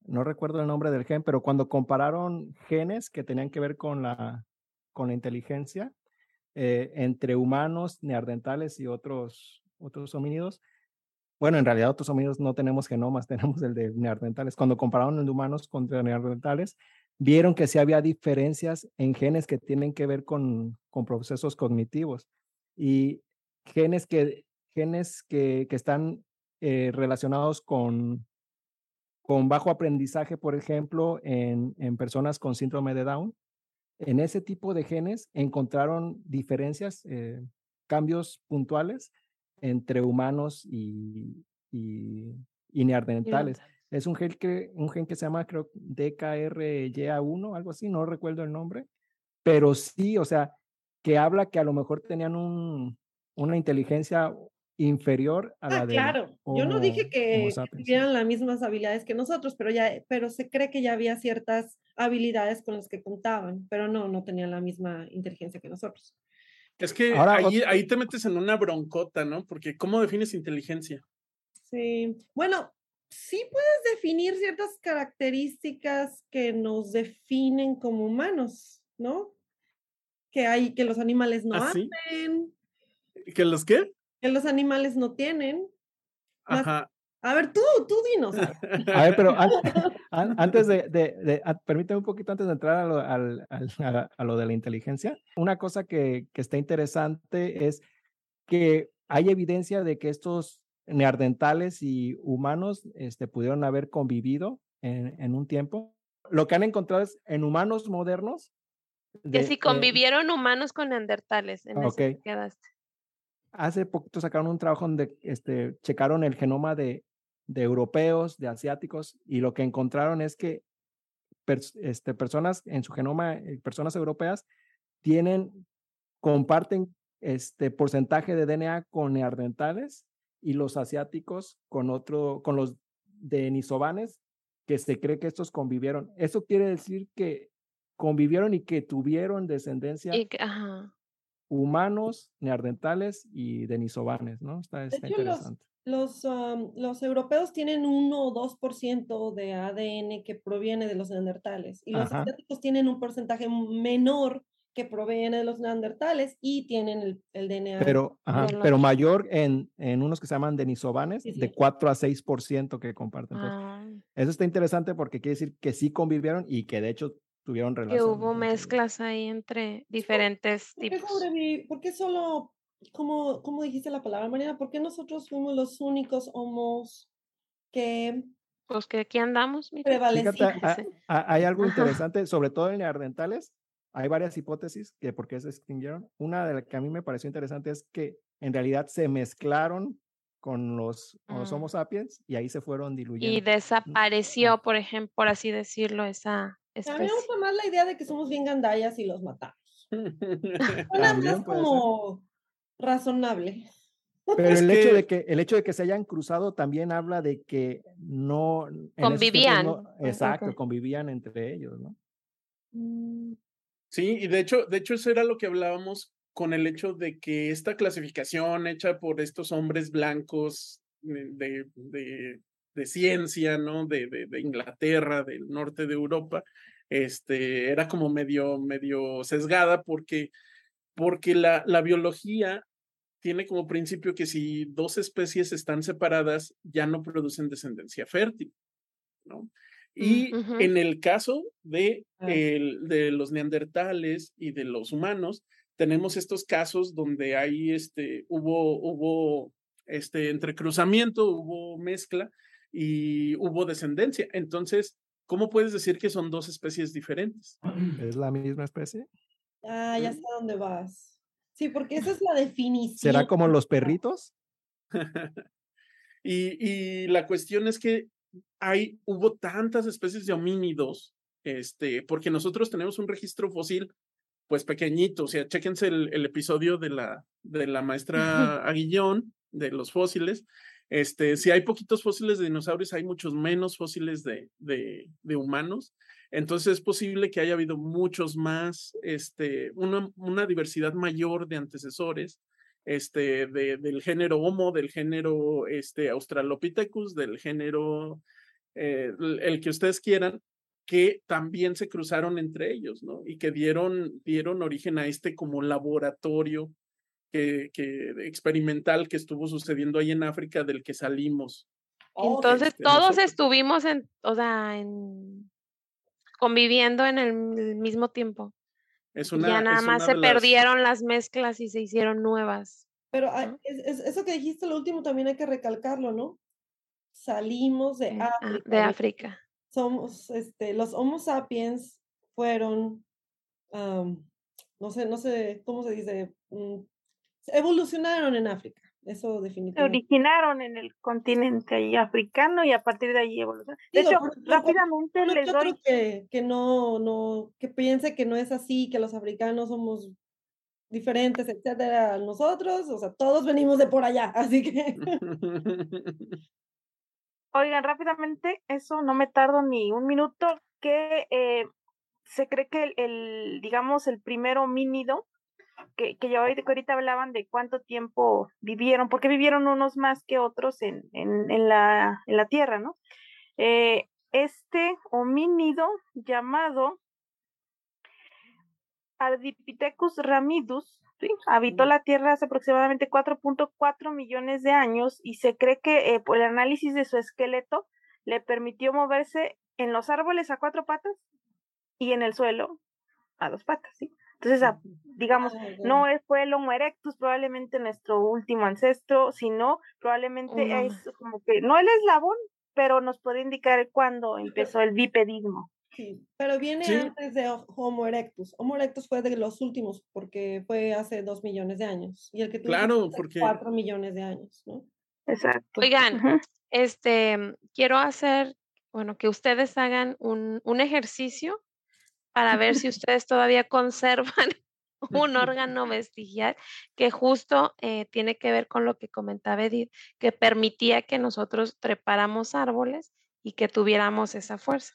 no recuerdo el nombre del gen, pero cuando compararon genes que tenían que ver con la, con la inteligencia eh, entre humanos, neandertales y otros, otros homínidos, bueno, en realidad otros homínidos no tenemos genomas, tenemos el de neandertales. Cuando compararon el de humanos contra neandertales, vieron que sí había diferencias en genes que tienen que ver con, con procesos cognitivos y genes que, genes que, que están eh, relacionados con, con bajo aprendizaje, por ejemplo, en, en personas con síndrome de Down. En ese tipo de genes encontraron diferencias, eh, cambios puntuales entre humanos y, y, y neandertales. Es un gen, que, un gen que se llama, creo, DKRYA1, algo así, no recuerdo el nombre, pero sí, o sea, que habla que a lo mejor tenían un, una inteligencia inferior a la ah, de claro, yo no dije que, sí. tuvieran las mismas habilidades que nosotros, pero ya, pero se cree que ya había ciertas habilidades con las que contaban, pero no, no tenían la misma inteligencia que nosotros. Es que Ahora, ahí, ahí te metes en una broncota, ¿no? Porque ¿cómo defines inteligencia? Sí, bueno, sí puedes definir ciertas características que nos definen como humanos, ¿no? Que hay, que los animales no ¿Ah, sí? hacen, ¿Que los qué? Que los animales no tienen. Más- Ajá. A ver, tú, tú dinos. a ver. Pero an- an- antes de, de, de- a- permíteme un poquito antes de entrar a lo, al- al- a- a lo de la inteligencia, una cosa que, que está interesante es que hay evidencia de que estos neandertales y humanos este, pudieron haber convivido en, en un tiempo. Lo que han encontrado es en humanos modernos. Que si eh, convivieron humanos con neandertales, en eso te Ok. quedaste. Hace poquito sacaron un trabajo donde este, checaron el genoma de, de europeos, de asiáticos, y lo que encontraron es que pers- este, personas en su genoma, eh, personas europeas, tienen, comparten este porcentaje de DNA con neandertales y los asiáticos con otro, con los denisovanes, que se cree que estos convivieron. Eso quiere decir que convivieron y que tuvieron descendencia Y ajá. Humanos, neandertales y denisovanes, ¿no? Está, está hecho, los- interesante. Los, los europeos tienen 1 o 2% de ADN que proviene de los neandertales y los asiáticos tienen un porcentaje menor que proviene de los neandertales y tienen el, el DNA. Pero, ajá, pero mayor en, en unos que se llaman denisovanes, Sí, sí. de 4 a 6% que comparten. Ah, Eso está interesante porque quiere decir que sí convivieron y que de hecho tuvieron que relación. hubo entre ellos. mezclas ahí entre diferentes ¿Por qué, tipos. sobrevi- por qué solo, como, como dijiste la palabra, Mariana, por qué nosotros fuimos los únicos homos que Pues que aquí andamos? Fíjate, ah, Sí. ah, hay algo Ajá. interesante, sobre todo en neandertales. Hay varias hipótesis que por qué se extinguieron. Una de las que a mí me pareció interesante es que en realidad se mezclaron con los, con los Mm. Homo sapiens y ahí se fueron Y diluyendo. desapareció, por ejemplo, por así decirlo, esa A mí me especie. gusta más la idea de que somos bien gandallas y los matamos. También más ser. como razonable. Pero Es el hecho de que el hecho de que se hayan cruzado también habla de que no Convivían. no- exacto, convivían entre ellos, ¿no? Mm, Sí, y de hecho, de hecho, eso era lo que hablábamos con el hecho de que esta clasificación hecha por estos hombres blancos eh, de, de, de ciencia, ¿no? De, de, de Inglaterra, del norte de Europa, este, era como medio, medio sesgada porque, porque la, la biología tiene como principio que si dos especies están separadas, ya no producen descendencia fértil, ¿no? Y ujú. en el caso de, Ah. el- de los neandertales y de los humanos, tenemos estos casos donde hay este, hubo, hubo este entrecruzamiento, hubo mezcla y hubo descendencia. Entonces, ¿cómo puedes decir que son dos especies diferentes? Es la misma especie. Ah, ya sé a dónde vas. Sí, porque esa es la definición. ¿Será como los perritos? Y, y la cuestión es que hay, hubo tantas especies de homínidos, este, porque nosotros tenemos un registro fósil pues pequeñito, o sea, chéquense el, el episodio de la, de la maestra Aguillón, de los fósiles, este, si hay poquitos fósiles de dinosaurios, hay muchos menos fósiles de, humanos. Entonces es posible que haya habido muchos más, este, una, diversidad mayor de antecesores, este, de, del género Homo, del género este, Australopithecus, del género, eh, el que ustedes quieran, que también se cruzaron entre ellos, ¿no? Y que dieron origen a este como laboratorio que, que, experimental que estuvo sucediendo ahí en África del que salimos. Entonces este, todos nosotros. estuvimos en, o sea, en conviviendo en el mismo tiempo. Es una, ya nada es más una se las- perdieron las mezclas y se hicieron nuevas. Pero ah, es- es- eso que dijiste lo último también hay que recalcarlo, ¿no? Salimos de Ah, África. de África. Somos, este, los Homo sapiens fueron, no sé, no sé, ¿cómo se dice? Mm, evolucionaron en África. Eso Se definitivamente. originaron en el continente ahí africano y a partir de ahí evolucionaron. De Digo, hecho, por- rápidamente les doy que, que no, no, que piense que no es así, que los africanos somos diferentes, etcétera, a nosotros, o sea, todos venimos de por allá, así que Oigan, rápidamente, eso no me tardo ni un minuto, que eh, se cree que el, el, digamos, el primer homínido, que, que ya ahorita, que ahorita hablaban de cuánto tiempo vivieron, porque vivieron unos más que otros en, en, en la, en la Tierra, ¿no? Eh, este homínido llamado Ardipithecus ramidus, ¿sí? habitó la Tierra hace aproximadamente 4.4 millones de años y se cree que eh, por el análisis de su esqueleto le permitió moverse en los árboles a cuatro patas y en el suelo a dos patas, ¿sí? Entonces, a- digamos, Ah, no es- fue el Homo erectus, probablemente nuestro último ancestro, sino probablemente es como que no el eslabón, pero nos puede indicar cuándo empezó el bipedismo. Sí, pero viene Sí. antes de Ho- Homo erectus. Homo erectus fue de los últimos porque fue hace dos millones de años. Y el que dijiste Claro, porque- cuatro millones de años, ¿no? Exacto. Oigan, este, quiero hacer, bueno, que ustedes hagan un, un ejercicio para ver si ustedes todavía conservan un órgano vestigial que justo eh, tiene que ver con lo que comentaba Edith, que permitía que nosotros trepáramos árboles y que tuviéramos esa fuerza.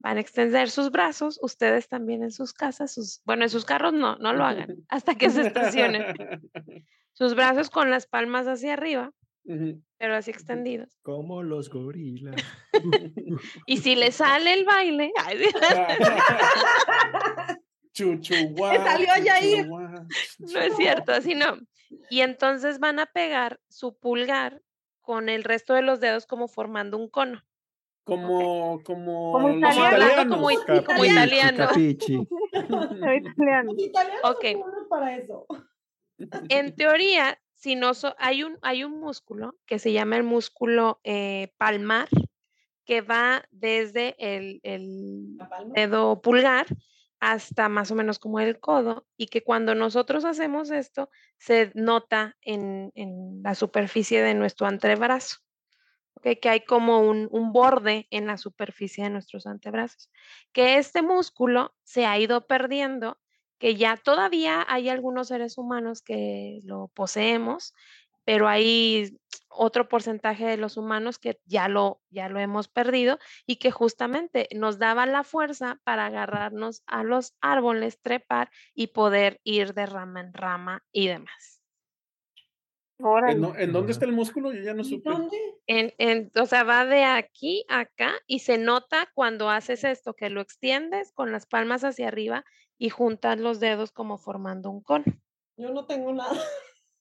Van a extender sus brazos, ustedes también en sus casas, sus, bueno, en sus carros no, no lo hagan hasta que se estacionen. Sus brazos con las palmas hacia arriba, Pero así extendidos. Como los gorilas. Y si le sale el baile, Chuchuá, salió Yair. no es cierto, así no. Y entonces van a pegar su pulgar con el resto de los dedos como formando un cono. Como, como, Como los italiano. italianos. Como como italiano. italiano. Ok. para eso. En teoría, si no so- hay, un, hay un músculo que se llama el músculo eh, palmar, que va desde el, el dedo pulgar hasta más o menos como el codo y que cuando nosotros hacemos esto se nota en, en la superficie de nuestro antebrazo. ¿ok? Que hay como un, un borde en la superficie de nuestros antebrazos. Que este músculo se ha ido perdiendo, que ya todavía hay algunos seres humanos que lo poseemos, pero hay otro porcentaje de los humanos que ya lo, ya lo hemos perdido y que justamente nos daba la fuerza para agarrarnos a los árboles, trepar y poder ir de rama en rama y demás. ¿En, en dónde está el músculo? Yo ya no ¿Y supe. dónde? En, en- o sea, va de aquí a acá y se nota cuando haces esto, que lo extiendes con las palmas hacia arriba y juntas los dedos como formando un cono. Yo no tengo nada.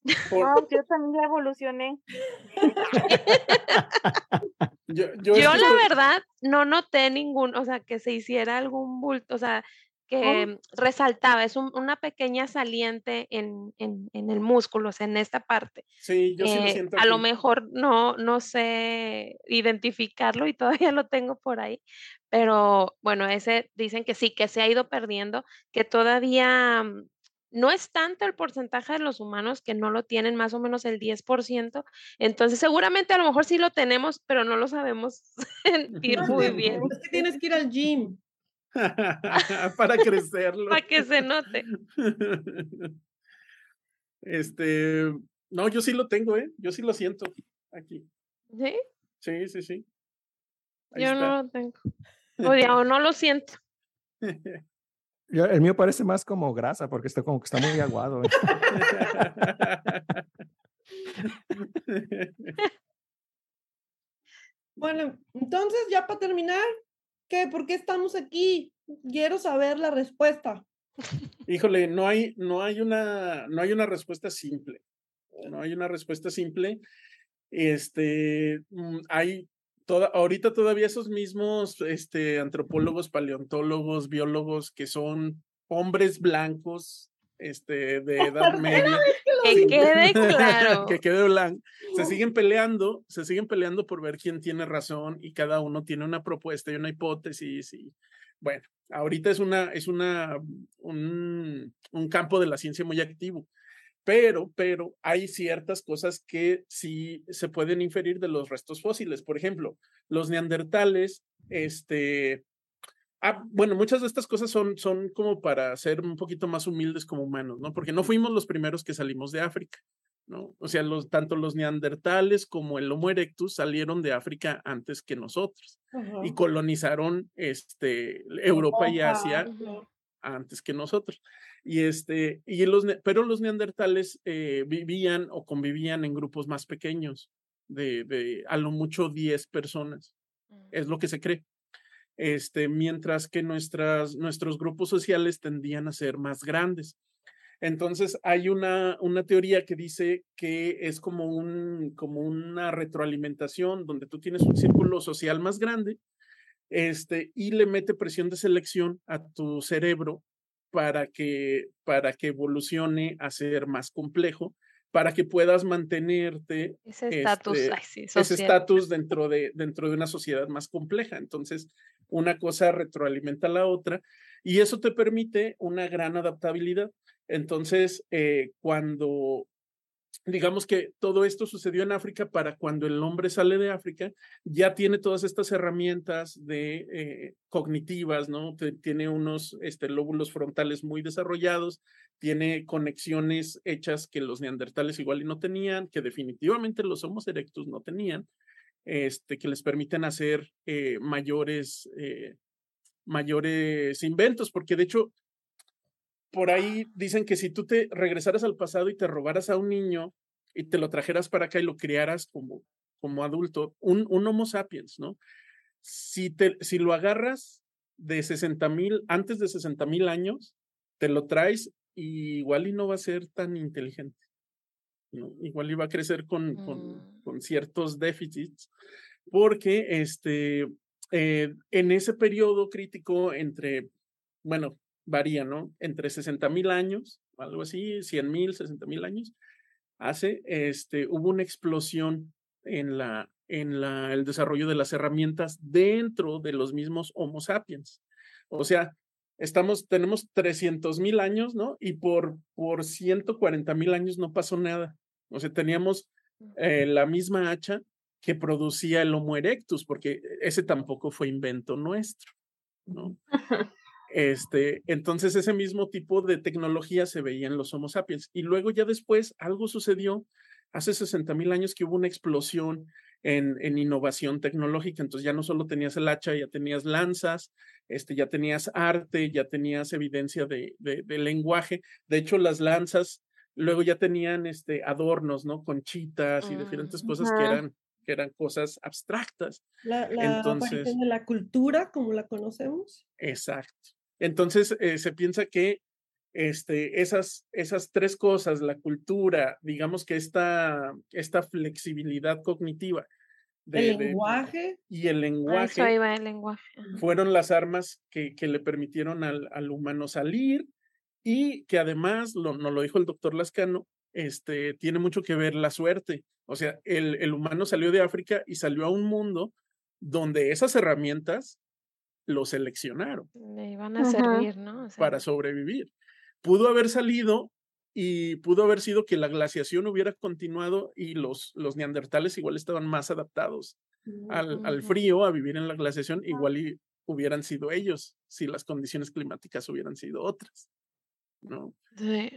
Por- No, pues yo también evolucioné. yo, yo la verdad no noté ningún, o sea, que se hiciera algún bulto, o sea, que resaltaba, es un- una pequeña saliente en, en, en el músculo, o sea, en esta parte. Sí, yo sí lo Eh, siento a lo mejor no, no sé identificarlo y todavía lo tengo por ahí, pero bueno, ese dicen que sí, que se ha ido perdiendo, que todavía mm, no es tanto el porcentaje de los humanos que no lo tienen, más o menos el 10%. Entonces, seguramente a lo mejor sí lo tenemos, pero no lo sabemos sentir muy bien. Es que tienes que ir al gym. Para crecerlo. Para que se note. Este, no, yo sí lo tengo, ¿eh? Yo sí lo siento aquí. ¿Sí? Sí, sí, sí. Ahí yo está. no lo tengo. O, no lo siento. el mío parece más como grasa porque está como que está muy aguado. ¿eh? bueno, entonces ya para terminar, ¿qué? ¿Por qué estamos aquí? Quiero saber la respuesta. Híjole, no hay, no hay una, no hay una respuesta simple. No hay una respuesta simple. Este, mm, hay toda, ahorita todavía esos mismos este, antropólogos, paleontólogos, biólogos que son hombres blancos, este, de edad media. que quede claro. que quede blanco. Se siguen peleando, se siguen peleando por ver quién tiene razón y cada uno tiene una propuesta y una hipótesis y bueno, ahorita es una, es una, un, un campo de la ciencia muy activo pero, pero hay ciertas cosas que sí se pueden inferir de los restos fósiles. Por ejemplo, los neandertales, este, ah, bueno, muchas de estas cosas son, son como para ser un poquito más humildes como humanos, ¿no? Porque no fuimos los primeros que salimos de África. ¿no? O sea, los, tanto los neandertales como el Homo erectus salieron de África antes que nosotros y colonizaron este, Europa y Asia antes que nosotros. Y este, y los, pero los neandertales eh, vivían o convivían en grupos más pequeños, de, de a lo mucho 10 personas, es lo que se cree. Este, mientras que nuestras, nuestros grupos sociales tendían a ser más grandes. Entonces hay una, una teoría que dice que es como, un, como una retroalimentación donde tú tienes un círculo social más grande este, y le mete presión de selección a tu cerebro para que, para que evolucione a ser más complejo, para que puedas mantenerte ese estatus este, estatus dentro de, dentro de una sociedad más compleja. Entonces, una cosa retroalimenta a la otra y eso te permite una gran adaptabilidad. Entonces, eh, cuando digamos que todo esto sucedió en África para cuando el hombre sale de África, ya tiene todas estas herramientas de eh, cognitivas, ¿no? tiene unos este, lóbulos frontales muy desarrollados, tiene conexiones hechas que los neandertales igual y no tenían, que definitivamente los Homos erectus no tenían, este, que les permiten hacer eh, mayores, mayores inventos, porque de hecho por ahí dicen que si tú te regresaras al pasado y te robaras a un niño y te lo trajeras para acá y lo criaras como, como adulto, un, un Homo sapiens, ¿no? Si, te, si lo agarras de 60 mil, antes de 60 mil años, te lo traes y igual y no va a ser tan inteligente. ¿no? Igual iba a crecer con, con, mm. con, ciertos déficits, porque este, eh, en ese periodo crítico entre, bueno, varía, ¿no? Entre 60 mil años, algo así, 100 mil, 60 mil años, hace, este, hubo una explosión en, la, en la, el desarrollo de las herramientas dentro de los mismos Homo sapiens. O sea, estamos, tenemos 300 mil años, ¿no? Y por, por 140 mil años no pasó nada. O sea, teníamos eh, la misma hacha que producía el Homo erectus, porque ese tampoco fue invento nuestro, ¿no? Este, entonces ese mismo tipo de tecnología se veía en los Homo sapiens. Y luego ya después algo sucedió hace 60 mil años que hubo una explosión en, en, innovación tecnológica. Entonces ya no solo tenías el hacha, ya tenías lanzas, este, ya tenías arte, ya tenías evidencia de, de, de lenguaje. De hecho, las lanzas luego ya tenían este, adornos, ¿no? Conchitas y diferentes cosas que eran que eran cosas abstractas. La, la Entonces, de la cultura como la conocemos. Exacto. Entonces, eh, se piensa que este, esas, esas tres cosas, la cultura, digamos que esta, esta flexibilidad cognitiva. el lenguaje. y el lenguaje. el lenguaje. Fueron las armas que, que le permitieron al, al, humano salir y que además, lo, nos lo dijo el doctor Lascano, este, tiene mucho que ver la suerte. O sea, el, el humano salió de África y salió a un mundo donde esas herramientas lo seleccionaron. Le iban a servir, ¿no? para sobrevivir. pudo haber salido y pudo haber sido que la glaciación hubiera continuado y los, los neandertales igual estaban más adaptados al, al frío, a vivir en la glaciación, igual y hubieran sido ellos si las condiciones climáticas hubieran sido otras, ¿no? Sí.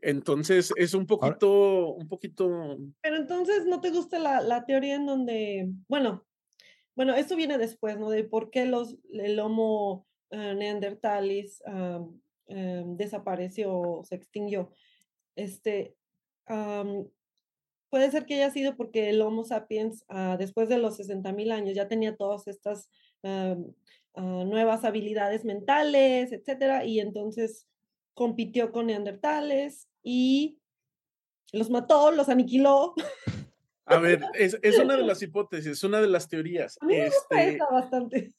Entonces es un poquito, un poquito. Pero entonces no te gusta la, la teoría en donde, bueno, bueno, esto viene después, ¿no? De por qué los, el Homo eh, neandertalis em, desapareció, se extinguió. Este, puede ser que haya sido porque el Homo sapiens, ah, después de los 60.000 años, ya tenía todas estas ah, nuevas habilidades mentales, etcétera, y entonces compitió con neandertales y los mató, los aniquiló. A ver, es, es una de las hipótesis, es una de las teorías. A mí me gusta este, esa bastante.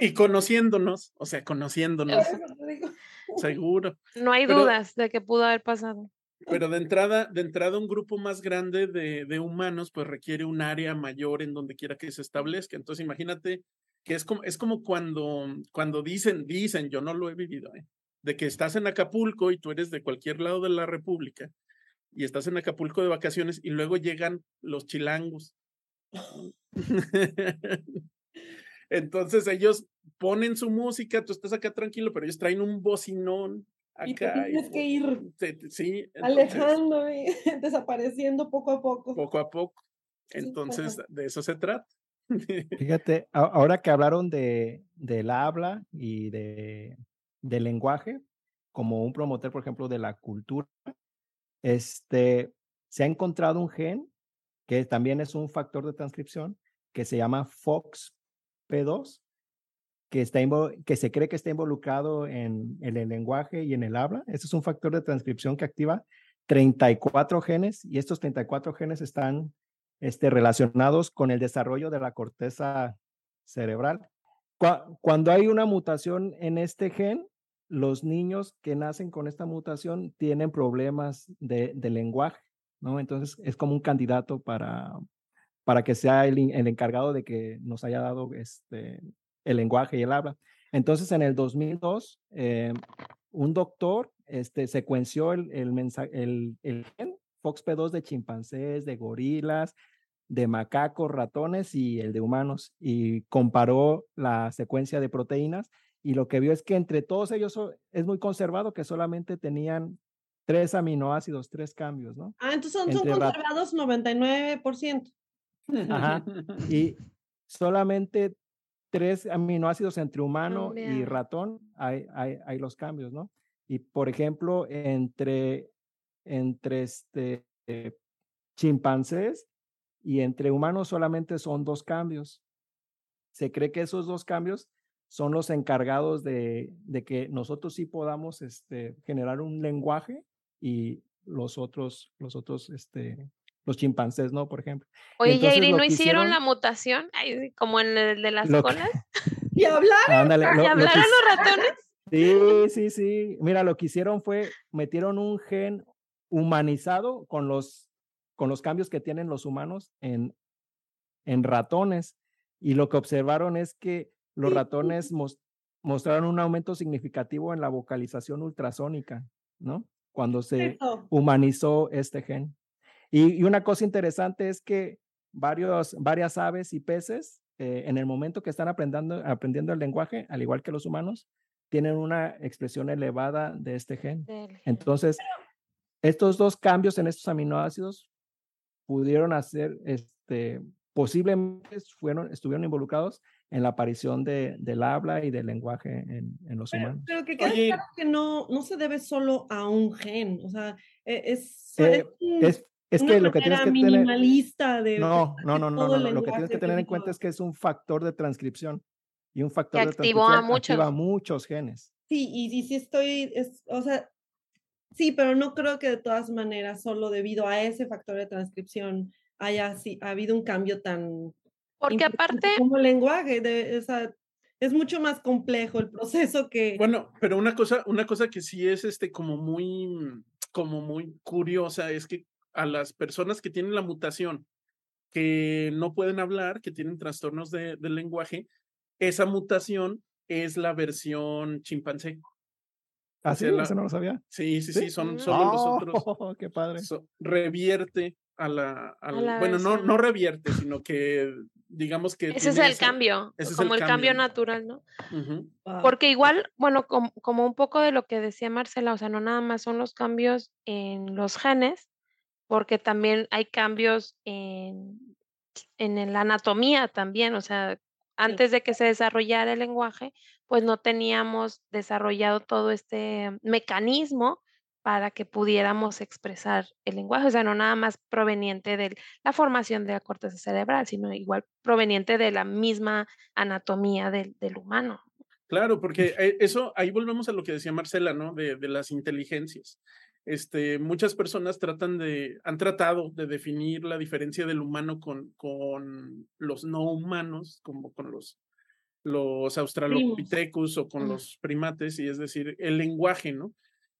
Y conociéndonos, o sea, conociéndonos. Seguro. No hay dudas de que pudo haber pasado. Pero de entrada, de entrada, un grupo más grande de, de, humanos, pues requiere un área mayor en donde quiera que se establezca. Entonces, imagínate que es como, es como cuando, cuando dicen, dicen, yo no lo he vivido, ¿eh? de que estás en Acapulco y tú eres de cualquier lado de la República y estás en Acapulco de vacaciones y luego llegan los chilangos. Entonces ellos ponen su música, tú estás acá tranquilo, pero ellos traen un bocinón acá. Y tienes que ir sí, alejando y desapareciendo poco a poco. Poco a poco. Entonces, de eso se trata. Fíjate, ahora que hablaron de, del habla y de, del lenguaje, como un promotor, por ejemplo, de la cultura, este, se ha encontrado un gen que también es un factor de transcripción que se llama FOXP2, que, está que se cree que está involucrado en, el lenguaje y en el habla. Este es un factor de transcripción que activa 34 genes y estos 34 genes están este, relacionados con el desarrollo de la corteza cerebral. Cuando hay una mutación en este gen, los niños que nacen con esta mutación tienen problemas de, lenguaje, ¿no? Entonces es como un candidato para, para que sea el, encargado de que nos haya dado este, el lenguaje y el habla. Entonces en el 2002, eh, un doctor este, secuenció el, el, el, el gen FOXP2 de chimpancés, de gorilas, de macacos, ratones y el de humanos y comparó la secuencia de proteínas y lo que vio es que entre todos ellos es muy conservado, que solamente tenían tres aminoácidos, tres cambios, ¿no? Ah, entonces son, son conservados 99%. Ajá. Y solamente tres aminoácidos entre humano y ratón hay, hay, hay, los cambios, ¿no? Y por ejemplo, entre, entre este, chimpancés y entre humanos solamente son dos cambios. Se cree que esos dos cambios son los encargados de, de que nosotros sí podamos este, generar un lenguaje y los otros, los otros, este, los chimpancés, ¿no? Por ejemplo. Oye, Yairi, ¿no hicieron, la mutación? como en el de las colas. ¿Y hablaron? ¿Y hablaron los ratones? Sí, sí, sí. Mira, lo que hicieron fue, metieron un gen humanizado con los, con los cambios que tienen los humanos en, en ratones. Y lo que observaron es que los ratones mostraron un aumento significativo en la vocalización ultrasónica, ¿no? Cuando se humanizó este gen. Y, una cosa interesante es que varios, varias aves y peces, eh, en el momento que están aprendiendo, aprendiendo el lenguaje, al igual que los humanos, tienen una expresión elevada de este gen. Entonces, estos dos cambios en estos aminoácidos pudieron hacer, este, posiblemente fueron, estuvieron involucrados en la aparición de, del habla y del lenguaje en, en los humanos. Pero que quede claro que no, no se debe solo a un gen, o sea, e, es, eh, es, es, que lo que tienes que minimalista tener... de no, no, no, no, no, lo que tienes que tener en cuenta es que es un factor de transcripción y un factor de transcripción a muchos. activa muchos genes. Sí, y, y sí estoy, es, o sea, sí, pero no creo que de todas maneras solo debido a ese factor de transcripción haya sí, ha habido un cambio tan porque aparte... Como lenguaje, de, o sea, es mucho más complejo el proceso que... Bueno, pero una cosa, una cosa que sí es este como muy, como muy curiosa es que a las personas que tienen la mutación, que no pueden hablar, que tienen trastornos de, del lenguaje, esa mutación es la versión chimpancé. ¿Ah, sí? la- Eso no lo sabía. Sí, sí, ¿Sí? sí, son Mm. solo los Oh, otros. qué padre. so- revierte a la, bueno, no, no revierte, sino que digamos que Ese es el esa- cambio, ese es como el el, cambio cambio. natural, ¿no? Wow. Porque igual, bueno, com- como, un poco de lo que decía Marcela, o sea, no nada más son los cambios en los genes, porque también hay cambios en, en la anatomía también, o sea, antes de que se desarrollara el lenguaje, pues no teníamos desarrollado todo este mecanismo para que pudiéramos expresar el lenguaje, o sea, no nada más proveniente de la formación de la corteza cerebral, sino igual proveniente de la misma anatomía del, del humano. Claro, porque eh, eso, ahí volvemos a lo que decía Marcela, ¿no? De, de las inteligencias. Este, muchas personas tratan de, han tratado de definir la diferencia del humano con, con los no humanos, como con los, los australopithecus o con los primates, y es decir, el lenguaje, ¿no?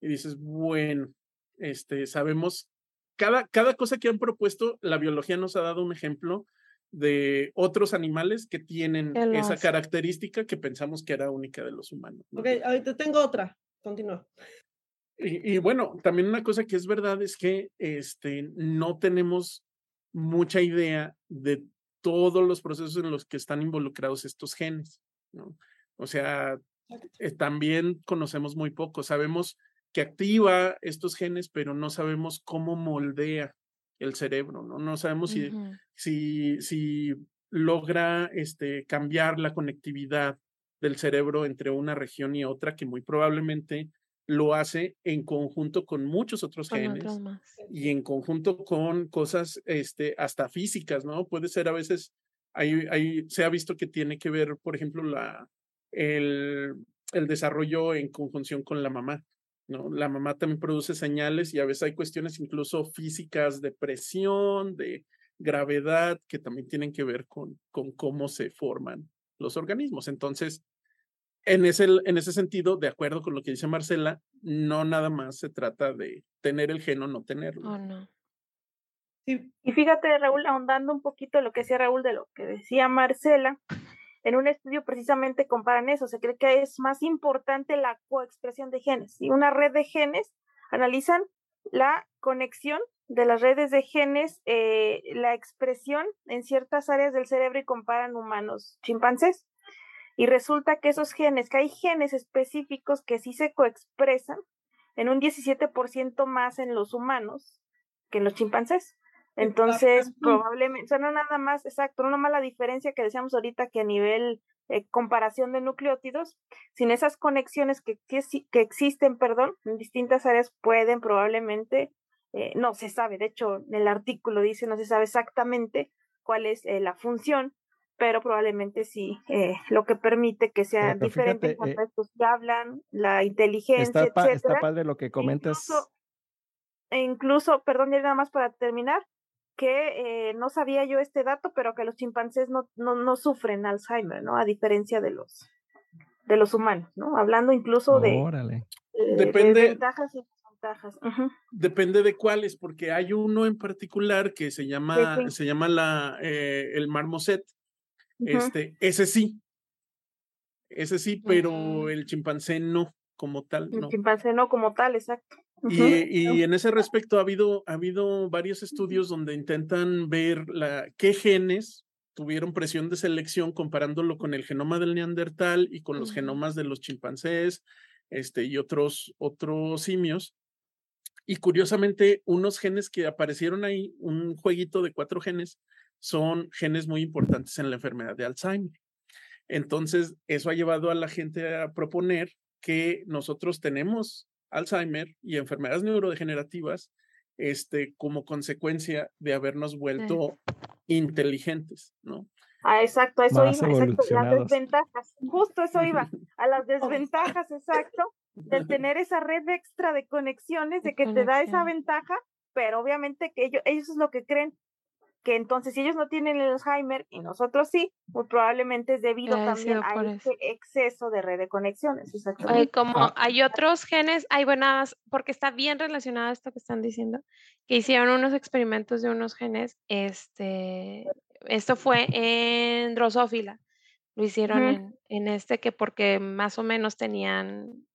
Y dices, bueno, este, sabemos, cada, cada cosa que han propuesto, la biología nos ha dado un ejemplo de otros animales que tienen esa característica que pensamos que era única de los humanos. ¿no? Ok, ahorita tengo otra. Continúa. Y, y bueno, también una cosa que es verdad es que este, no tenemos mucha idea de todos los procesos en los que están involucrados estos genes, ¿no? O sea, eh, también conocemos muy poco, sabemos que activa estos genes, pero no sabemos cómo moldea el cerebro, ¿no? No sabemos si, si, si logra este, cambiar la conectividad del cerebro entre una región y otra, que muy probablemente lo hace en conjunto con muchos otros Con genes otros y en conjunto con cosas este, hasta físicas, ¿no? Puede ser a veces, ahí, ahí se ha visto que tiene que ver, por ejemplo, la, el, el desarrollo en conjunción con la mamá, ¿no? La mamá también produce señales y a veces hay cuestiones incluso físicas de presión, de gravedad, que también tienen que ver con, con cómo se forman los organismos. Entonces, en ese, en ese sentido, de acuerdo con lo que dice Marcela, no nada más se trata de tener el gen o no tenerlo. Oh, no. Sí, Y fíjate, Raúl, ahondando un poquito lo que decía Raúl de lo que decía Marcela, en un estudio precisamente comparan eso, se cree que es más importante la coexpresión de genes. Y una red de genes analizan la conexión de las redes de genes, eh, la expresión en ciertas áreas del cerebro y comparan humanos chimpancés. Y resulta que esos genes, que hay genes específicos que sí se coexpresan en un 17% más en los humanos que en los chimpancés. Entonces, probablemente, o sea, no nada más, exacto, no nada más la diferencia que decíamos ahorita que a nivel eh, comparación de nucleótidos, sin esas conexiones que, que, exi- que existen, perdón, en distintas áreas pueden probablemente, eh, no se sabe, de hecho, en el artículo dice, no se sabe exactamente cuál es eh, la función, pero probablemente sí, eh, lo que permite que sea Pero diferente en fíjate, cuanto eh, a estos que hablan, la inteligencia, Está, pa- está etcétera. padre lo que comentas. Incluso, e incluso, perdón, ya nada más para terminar, que eh, no sabía yo este dato, pero que los chimpancés no, no, no sufren Alzheimer, ¿no? A diferencia de los de los humanos, ¿no? Hablando incluso de, Órale. eh, Depende- de ventajas y desventajas. Ujú. Depende de cuáles, porque hay uno en particular que se llama, sí. se llama la, eh, el marmoset. Este, ese sí. Ese sí, pero Ujú. el chimpancé no, como tal, El no. chimpancé no como tal, exacto. Y, en ese respecto ha habido, ha habido varios estudios donde intentan ver la, qué genes tuvieron presión de selección comparándolo con el genoma del neandertal y con los genomas de los chimpancés este, y otros, otros simios. Y curiosamente, unos genes que aparecieron ahí, un jueguito de cuatro genes, son genes muy importantes en la enfermedad de Alzheimer. Entonces, eso ha llevado a la gente a proponer que nosotros tenemos Alzheimer y enfermedades neurodegenerativas este, como consecuencia de habernos vuelto inteligentes, ¿no? Ah, exacto, eso Más iba, exacto, las desventajas, justo eso iba, a las desventajas, exacto, de tener esa red extra de conexiones, de que te da esa ventaja, pero obviamente que ellos, ellos es lo que creen, que entonces si ellos no tienen el Alzheimer y nosotros sí, muy probablemente es debido Ha también a eso. ese exceso de red de conexiones, exactamente. como Ah. hay otros genes, hay buenas, porque está bien relacionado a esto que están diciendo, que hicieron unos experimentos de unos genes, este, esto fue en Drosófila, lo hicieron en este que porque más o menos tenían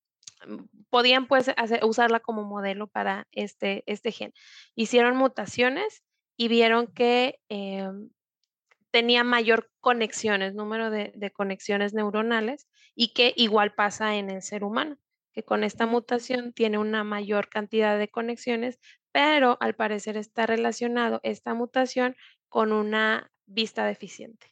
podían pues usarla como modelo para este, este gen. Hicieron mutaciones y vieron que em, tenía mayor conexiones, número de, de, conexiones neuronales y que igual pasa en el ser humano, que con esta mutación tiene una mayor cantidad de conexiones, pero al parecer está relacionado esta mutación con una vista deficiente.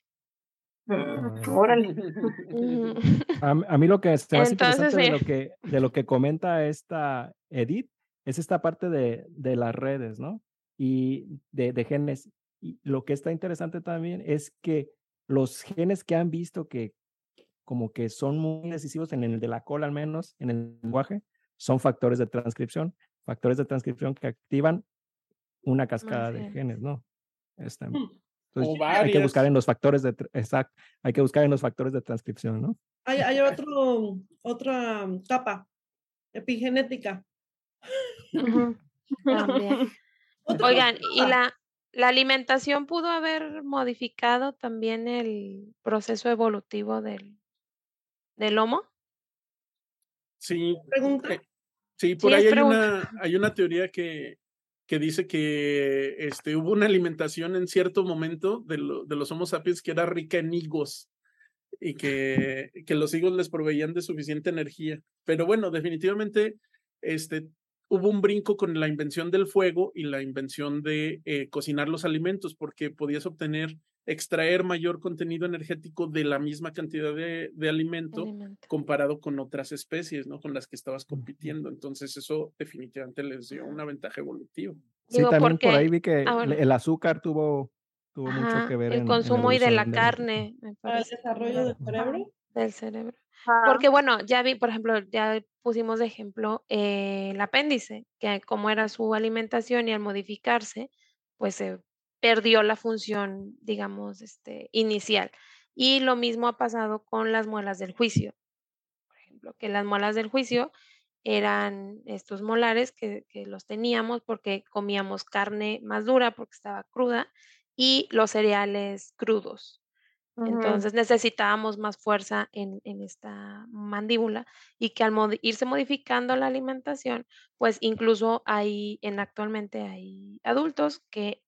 Mm, órale. a, a, mí lo que es más interesante de lo que, de lo que comenta esta Edith es esta parte de, de las redes, ¿no? Y de, de, genes. Y lo que está interesante también es que los genes que han visto que como que son muy decisivos en el de la cola al menos, en el lenguaje, son factores de transcripción, factores de transcripción que activan una cascada de genes, ¿no? Este, entonces, hay que buscar en los factores de, exacto, hay que buscar en los factores de transcripción, ¿no? Hay, hay otro, otra capa, epigenética. Oigan, ¿y la, la alimentación pudo haber modificado también el proceso evolutivo del, del Homo? Sí. ¿Pregunta? Eh, sí, por sí, ahí hay una, hay una teoría que, que dice que este, hubo una alimentación en cierto momento de, lo, de los Homo sapiens que era rica en higos y que, que los higos les proveían de suficiente energía. Pero bueno, definitivamente este, hubo un brinco con la invención del fuego y la invención de eh, cocinar los alimentos, porque podías obtener, extraer mayor contenido energético de la misma cantidad de, de alimento, alimento, comparado con otras especies, ¿no? Con las que estabas compitiendo. Entonces, eso definitivamente les dio una ventaja evolutiva. Sí, Digo, también porque, por ahí vi que ah, bueno. el azúcar tuvo, tuvo Ajá, mucho que ver. El en, consumo en y de la carne. Para el desarrollo del cerebro. Del cerebro. Porque bueno, ya vi, por ejemplo, ya pusimos de ejemplo eh, el apéndice, que como era su alimentación y al modificarse, pues se perdió la función, digamos, este, inicial. Y lo mismo ha pasado con las muelas del juicio. Por ejemplo, que las muelas del juicio eran estos molares que, que los teníamos porque comíamos carne más dura porque estaba cruda y los cereales crudos. Entonces necesitábamos más fuerza en, en, esta mandíbula y que al mod irse modificando la alimentación, pues incluso hay, en actualmente hay adultos que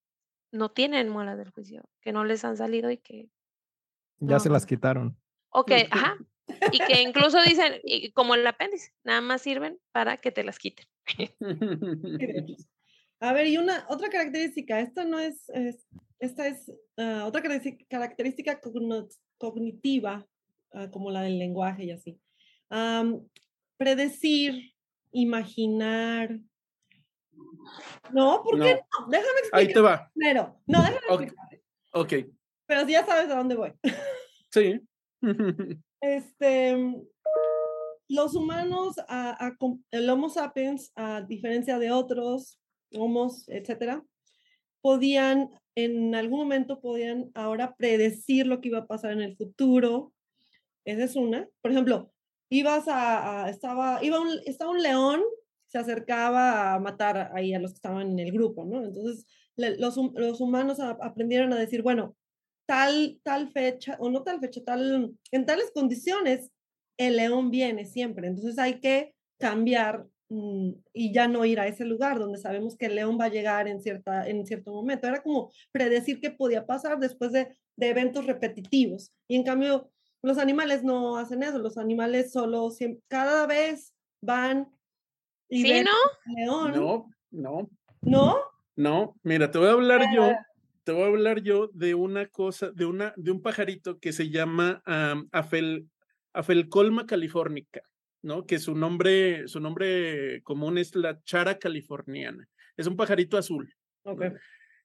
no tienen muelas del juicio, que no les han salido y que... Ya no, se las quitaron. Ok, ajá. Y que incluso dicen, como el apéndice, nada más sirven para que te las quiten. A ver, y una otra característica, esta no es, es esta es uh, otra característica cognitiva, uh, como la del lenguaje y así. Um, predecir, imaginar. No, ¿por qué no? Déjame explicar. Ahí te va. Primero. No, déjame okay. explicar. Ok. Pero si ya sabes a dónde voy. Sí. este, los humanos, a, a, el Homo sapiens, a diferencia de otros homos, etcétera, podían en algún momento podían ahora predecir lo que iba a pasar en el futuro. Esa es una. Por ejemplo, ibas a, a estaba, iba un, estaba un león, se acercaba a matar ahí a los que estaban en el grupo, ¿no? Entonces, le, los, los, humanos a, aprendieron a decir, bueno, tal, tal fecha, o no tal fecha, tal, en tales condiciones, el león viene siempre. Entonces hay que cambiar y ya no ir a ese lugar donde sabemos que el león va a llegar en, cierta, en cierto momento. Era como predecir qué podía pasar después de, de eventos repetitivos. Y en cambio, los animales no hacen eso, los animales solo siempre, cada vez van y ¿Sí, no? león. No, no. ¿No? No, mira, te voy a hablar yo, te voy a hablar yo de una cosa, de una, de un pajarito que se llama um, Afel, Afelcolma californica. ¿No? Que su nombre, su nombre común es la chara californiana. Es un pajarito azul. Okay.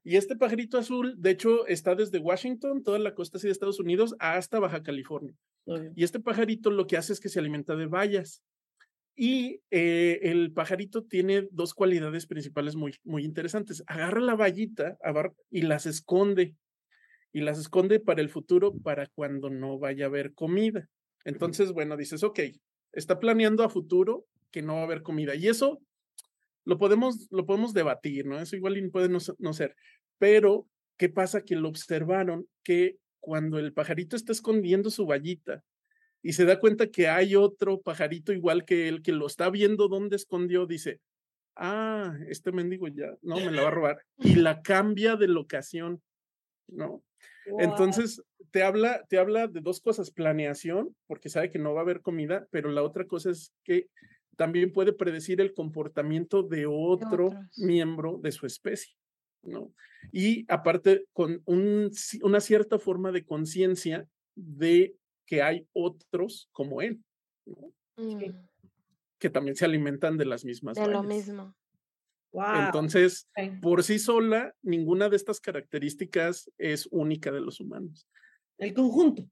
Y este pajarito azul, de hecho, está desde Washington, toda la costa así de Estados Unidos, hasta Baja California. Okay. Y este pajarito lo que hace es que se alimenta de bayas. Y eh, el pajarito tiene dos cualidades principales muy, muy interesantes. Agarra la bayita y las esconde. Y las esconde para el futuro, para cuando no vaya a haber comida. Entonces, bueno, dices, ok, está planeando a futuro que no va a haber comida. Y eso lo podemos, lo podemos debatir, ¿no? Eso igual puede no, no ser. Pero, ¿qué pasa? Que lo observaron que cuando el pajarito está escondiendo su vallita, y se da cuenta que hay otro pajarito igual que él que lo está viendo dónde escondió, dice, ah, este mendigo ya, no, me la va a robar. Y la cambia de locación, ¿no? Entonces, te habla, te habla de dos cosas, planeación, porque sabe que no va a haber comida, pero la otra cosa es que también puede predecir el comportamiento de otro miembro de su especie, ¿no? Y aparte, con un, una cierta forma de conciencia de que hay otros como él, ¿no? Mm. que también se alimentan de las mismas. De lo mismo. Entonces, por sí sola, ninguna de estas características es única de los humanos. El conjunto.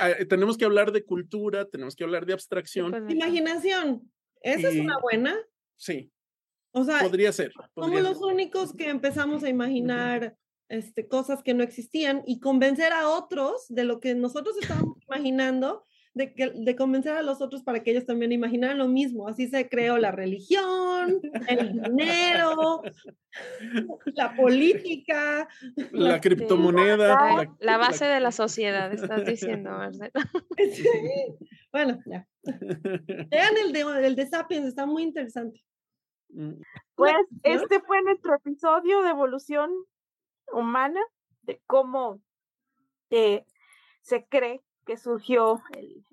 Ah, tenemos que hablar de cultura, tenemos que hablar de abstracción. Pues, Imaginación. ¿Esa es una buena? Sí. O sea, podría ser. somos los únicos que empezamos a imaginar este, cosas que no existían y convencer a otros de lo que nosotros estábamos imaginando de, que, de convencer a los otros para que ellos también imaginaran lo mismo. Así se creó la religión, el dinero, la política, la, criptomoneda. La, base de la sociedad, estás diciendo, Marcela. Bueno, ya. Vean el de, el de Sapiens, está muy interesante. Mm. Pues este fue nuestro episodio de evolución humana, de cómo eh, se cree que surgió el,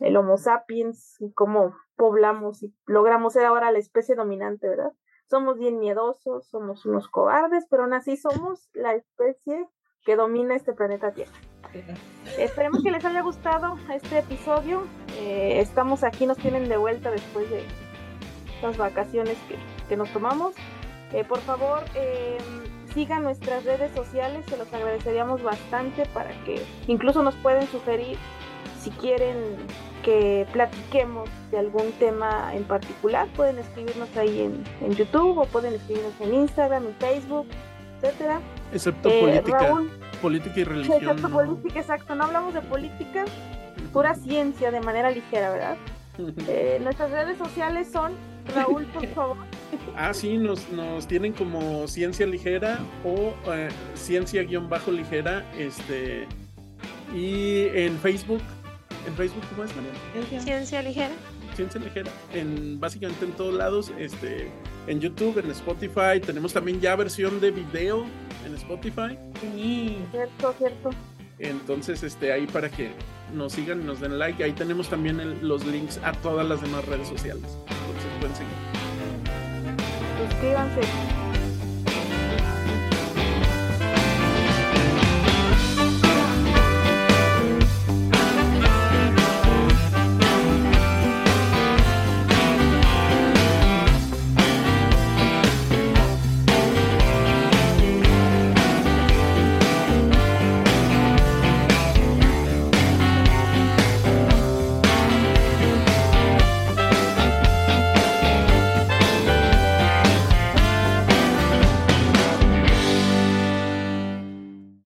el, Homo sapiens y cómo poblamos y logramos ser ahora la especie dominante, ¿verdad? Somos bien miedosos, somos unos cobardes, pero aún así somos la especie que domina este planeta Tierra. Esperemos que les haya gustado este episodio. Eh, estamos aquí, nos tienen de vuelta después de las vacaciones que, que nos tomamos. Eh, por favor, eh, sigan nuestras redes sociales, se los agradeceríamos bastante para que incluso nos pueden sugerir si quieren que platiquemos de algún tema en particular, pueden escribirnos ahí en, YouTube o pueden escribirnos en Instagram, en Facebook, etcétera. Excepto eh, política, política y religión. Excepto política, exacto. No hablamos de política, pura ciencia de manera ligera, ¿verdad? Eh, nuestras redes sociales son Raúl, por favor. Ah, sí, nos, nos tienen como ciencia ligera o eh, ciencia guion bajo ligera, este, y en Facebook, en Facebook, ¿cómo es, María? Ciencia ligera. Ciencia ligera, en básicamente en todos lados, este, en YouTube, en Spotify, tenemos también ya versión de video en Spotify. Sí, cierto, cierto. Entonces, este, ahí para que nos sigan y nos den like. Ahí tenemos también los links a todas las demás redes sociales. Entonces pueden seguir. 给完水